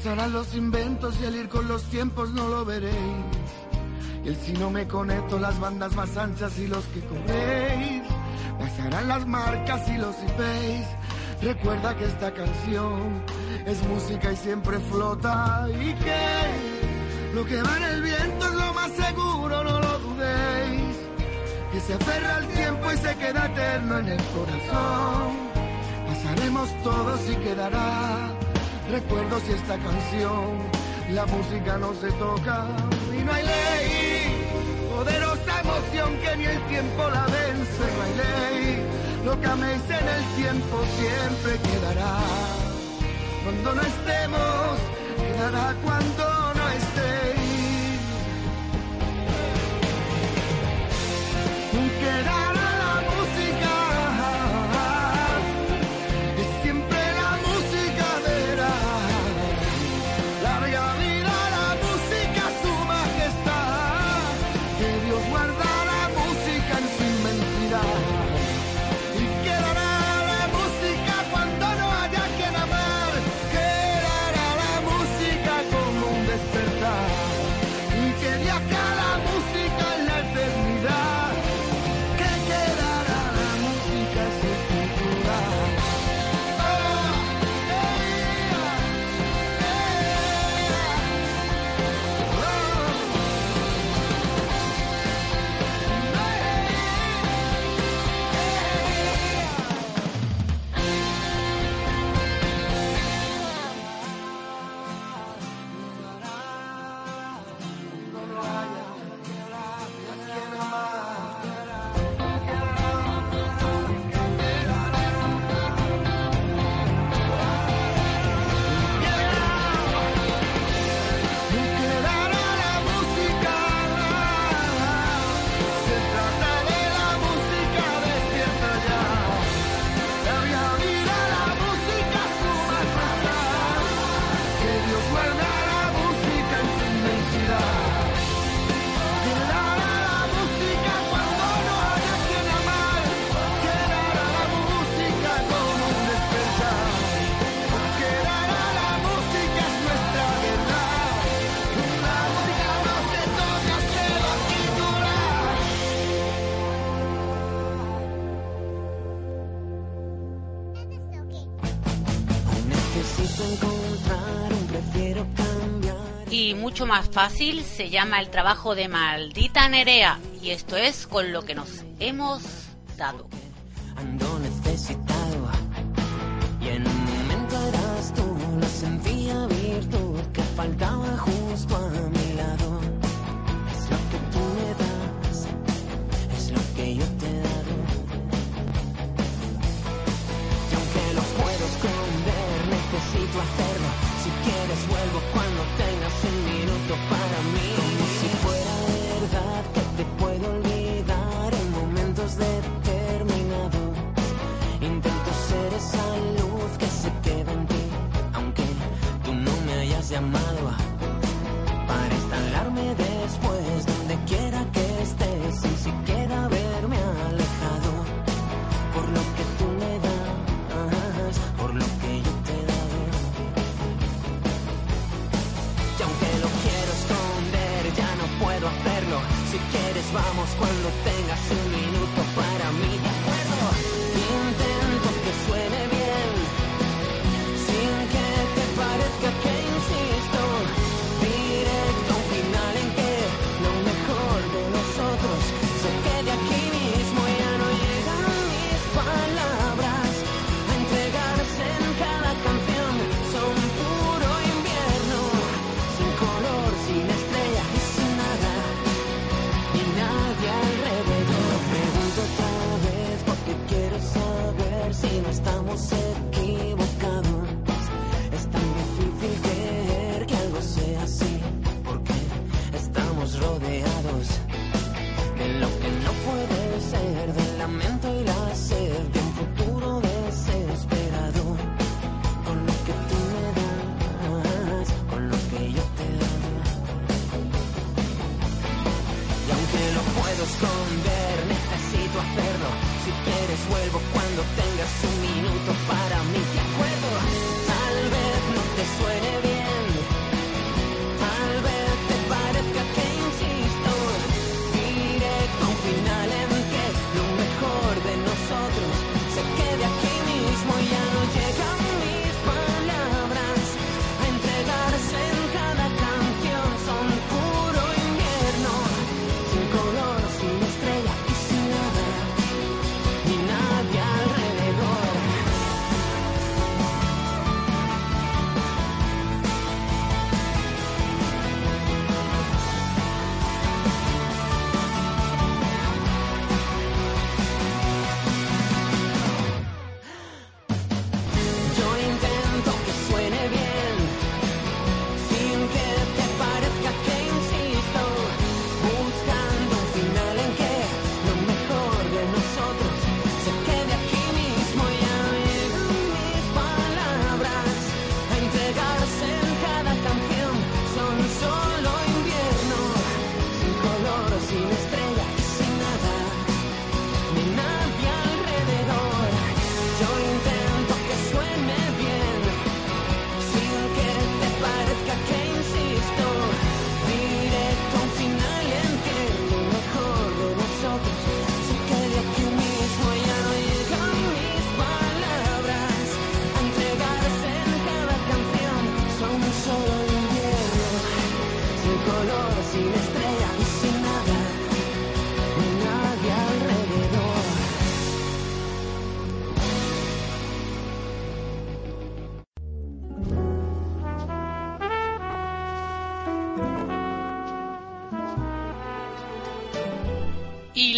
Pasarán los inventos y al ir con los tiempos no lo veréis. Y el si no me conecto, las bandas más anchas y los que corréis. Pasarán las marcas y los IPs. Recuerda que esta canción es música y siempre flota. Y que lo que va en el viento es lo más seguro, no lo dudéis. Que se aferra al tiempo y se queda eterno en el corazón. Pasaremos todos y quedará recuerdos y esta canción. La música no se toca y no hay ley. Poderosa emoción que ni el tiempo la vence, no hay ley. Lo que améis en el tiempo siempre quedará. Cuando no estemos, quedará cuando no estéis. Quedará más fácil se llama el trabajo de Maldita Nerea. Y esto es con lo que nos hemos dado.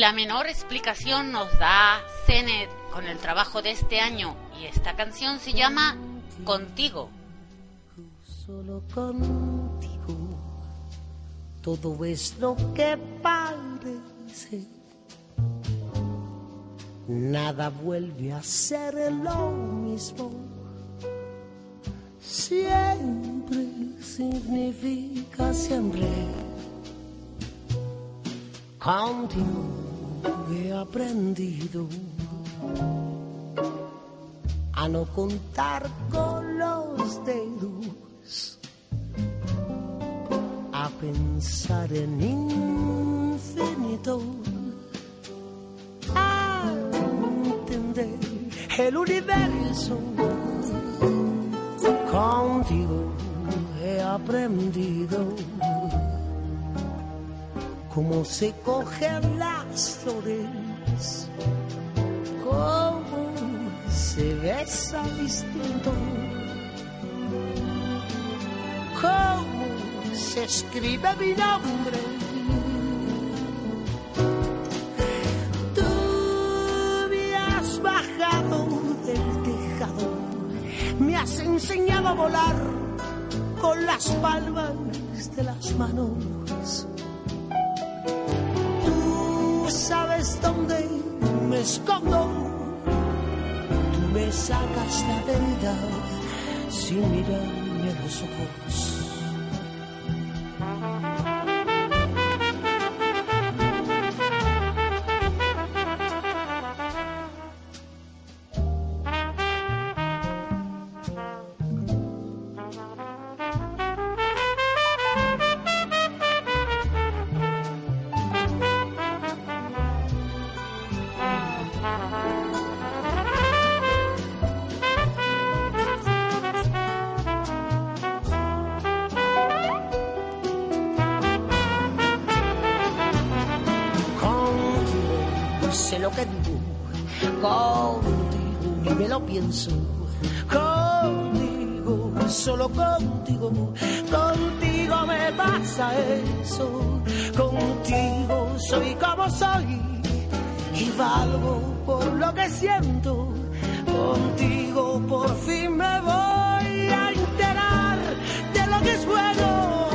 la menor explicación nos da Zenet con el trabajo de este año y esta canción se llama Contigo. Solo contigo, todo es lo que parece. Nada vuelve a ser lo mismo. Siempre significa siempre contigo he aprendido a no contar con los dedos, a pensar en infinito, a entender el universo. Contigo he aprendido cómo se cogen las flores, cómo se besa distinto, cómo se escribe mi nombre. Tú me has bajado del tejado, me has enseñado a volar con las palmas de las manos es donde me escondo. Tú me sacas la verdad sin mirarme a los ojos. contigo soy como soy y valgo por lo que siento. Contigo por fin me voy a enterar de lo que es bueno.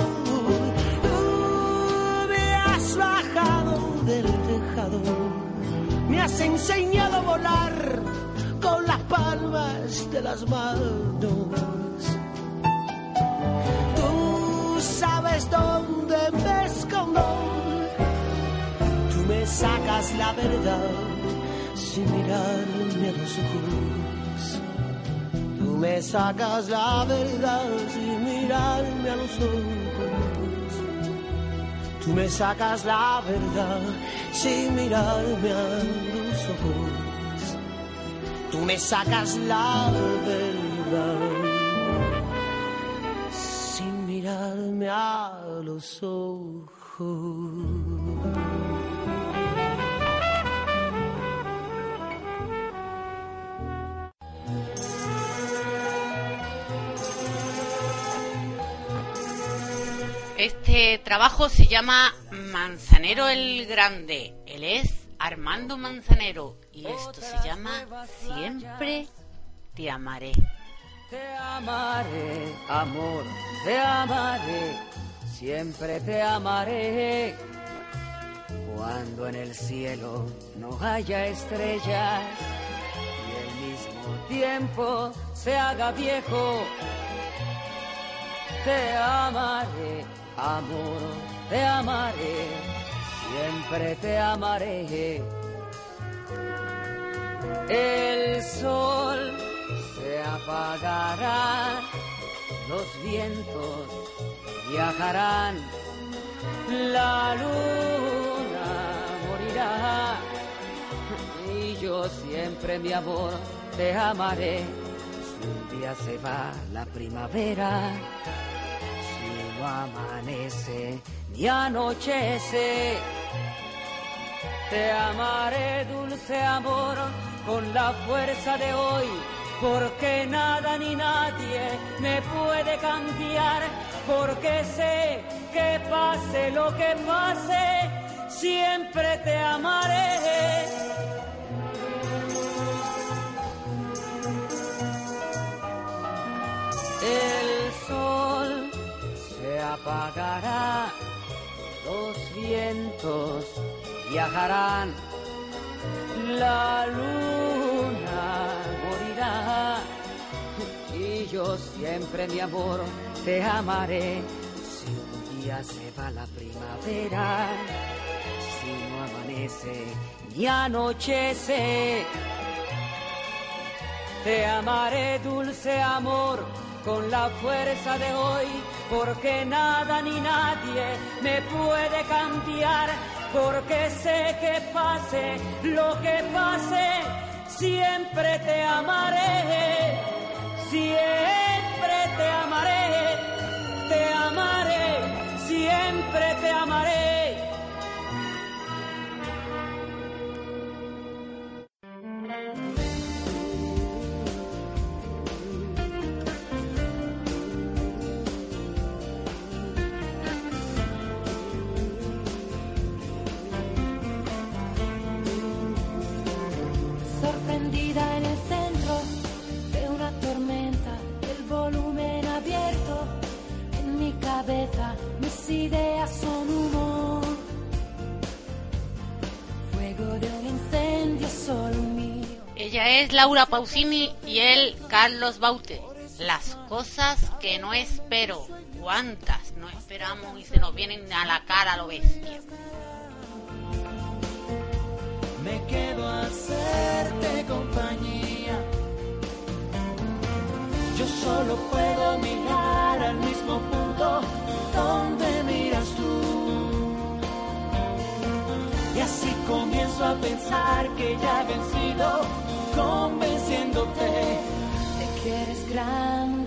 Tú me has bajado del tejado, me has enseñado a volar con las palmas de las manos. Tú sabes dónde tú me sacas la verdad sin mirarme a los ojos. Tú me sacas la verdad sin mirarme a los ojos. Tú me sacas la verdad sin mirarme a los ojos. Tú me sacas la verdad sin mirarme a los ojos. Este trabajo se llama Manzanero el Grande. Él es Armando Manzanero y esto se llama Siempre te amaré. Te amaré, amor, te amaré, siempre te amaré. Cuando en el cielo no haya estrellas y el mismo tiempo se haga viejo, te amaré, amor, te amaré, siempre te amaré. El sol se apagará, los vientos viajarán, la luna morirá. Y yo siempre mi amor te amaré. Si un día se va la primavera, si no amanece ni anochece, te amaré dulce amor con la fuerza de hoy porque nada ni nadie me puede cambiar, porque sé que pase lo que pase, siempre te amaré. El sol se apagará, los vientos viajarán, la luna y yo siempre mi amor te amaré. Si un día se va la primavera, si no amanece ni anochece, te amaré dulce amor con la fuerza de hoy, porque nada ni nadie me puede cambiar, porque sé que pase lo que pase, siempre te amaré, siempre te amaré, te amaré, Laura Pausini y él Carlos Baute. Las cosas que no espero. ¿Cuántas no esperamos y se nos vienen a la cara lo bestia? Me quedo a hacerte compañía. Yo solo puedo mirar al mismo punto donde miras tú. Y así comienzo a pensar que ya he vencido, convenciéndote de que eres grande.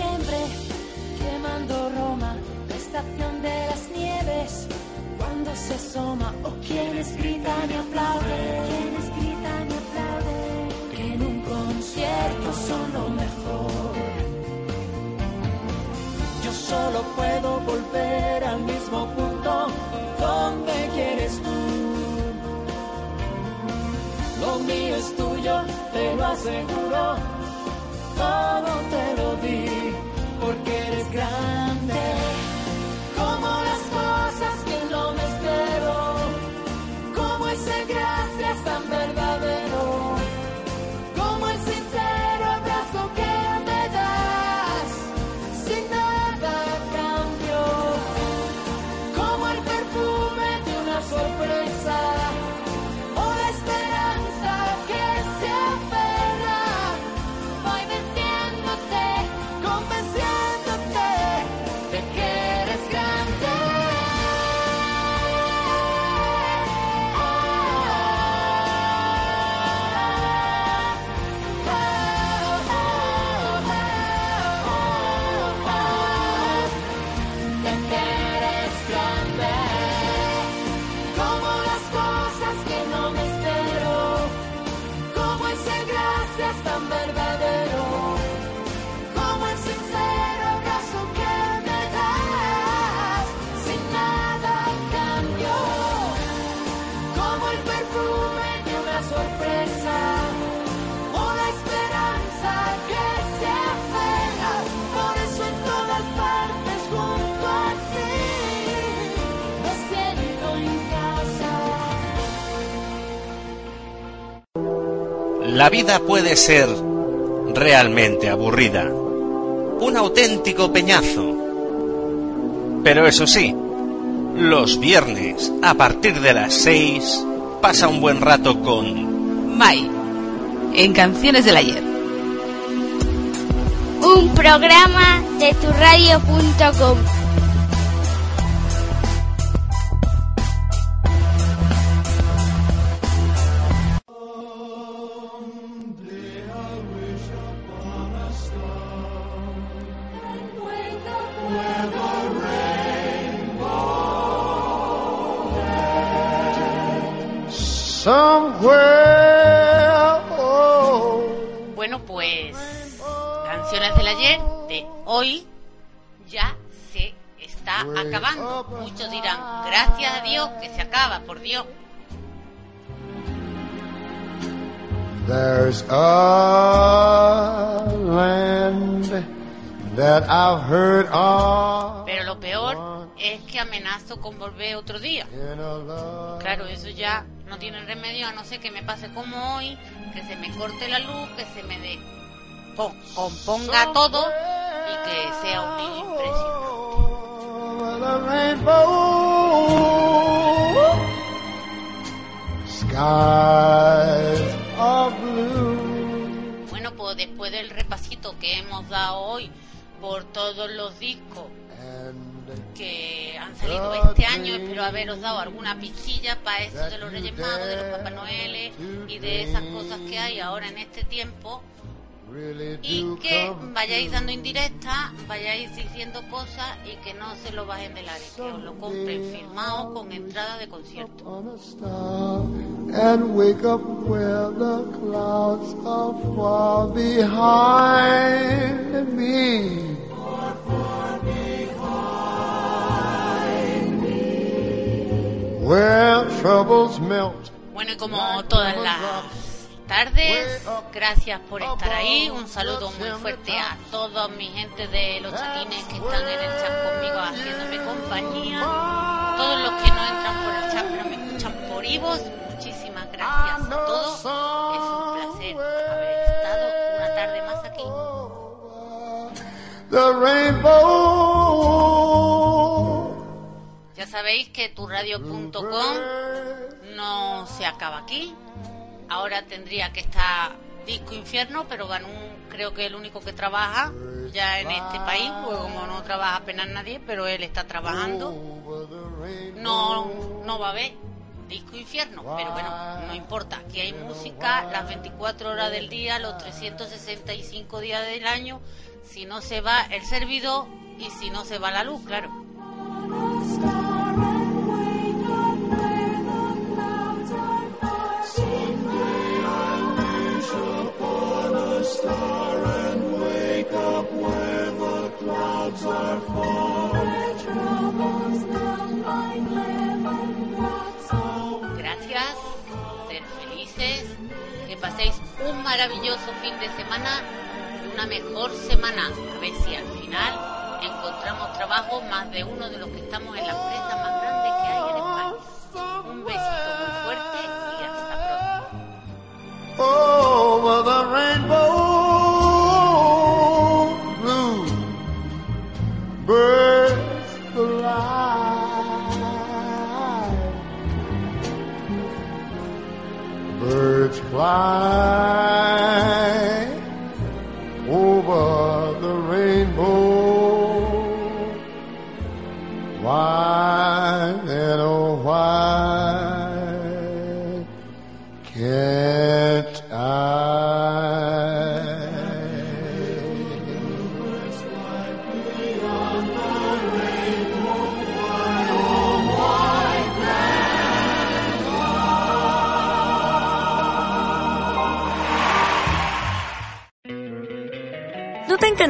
septiembre, quemando Roma, la estación de las nieves, cuando se asoma, o oh, quienes gritan y aplauden, quienes gritan y aplauden, que en un concierto son lo mejor. Yo solo puedo volver al mismo punto donde quieres tú. Lo mío es tuyo, te lo aseguro, todo te lo digo porque eres grande. La vida puede ser realmente aburrida, un auténtico peñazo. Pero eso sí, los viernes a partir de las 6 pasa un buen rato con Mai, en Canciones del Ayer. Un programa de turradio.com. Claro, eso ya no tiene remedio, a no ser que me pase como hoy, que se me corte la luz, que se me de po- componga todo y que sea un niño impresionante. Bueno, pues después del repasito que hemos dado hoy por todos los discos que han salido este año, espero haberos dado alguna pistilla para eso de los Reyes Magos, de los Papá Noeles y de esas cosas que hay ahora en este tiempo. Y que vayáis dando indirectas, vayáis diciendo cosas y que no se lo bajen del área, que os lo compren firmado con entrada de concierto. Bueno, y como todas las tardes, gracias por estar ahí. Un saludo muy fuerte a todos mi gente de los chatines que están en el chat conmigo haciéndome compañía. Todos los que no entran por el chat pero me escuchan por Ivos, muchísimas gracias a todos. Es un placer haber estado una tarde más aquí. Sabéis que turradio.com no se acaba aquí. Ahora tendría que estar Disco Infierno, pero Ganú creo que es el único que trabaja ya en este país, porque como no trabaja apenas nadie, pero él está trabajando. No, no va a haber Disco Infierno, pero bueno, no importa. Aquí hay música las 24 horas del día, los 365 días del año, si no se va el servidor y si no se va la luz, claro. Gracias, ser felices, que paséis un maravilloso fin de semana una mejor semana. A ver si al final encontramos trabajo más de uno de los que estamos en la empresa más grande que hay en España. Un besito muy fuerte y hasta pronto. Oh, fly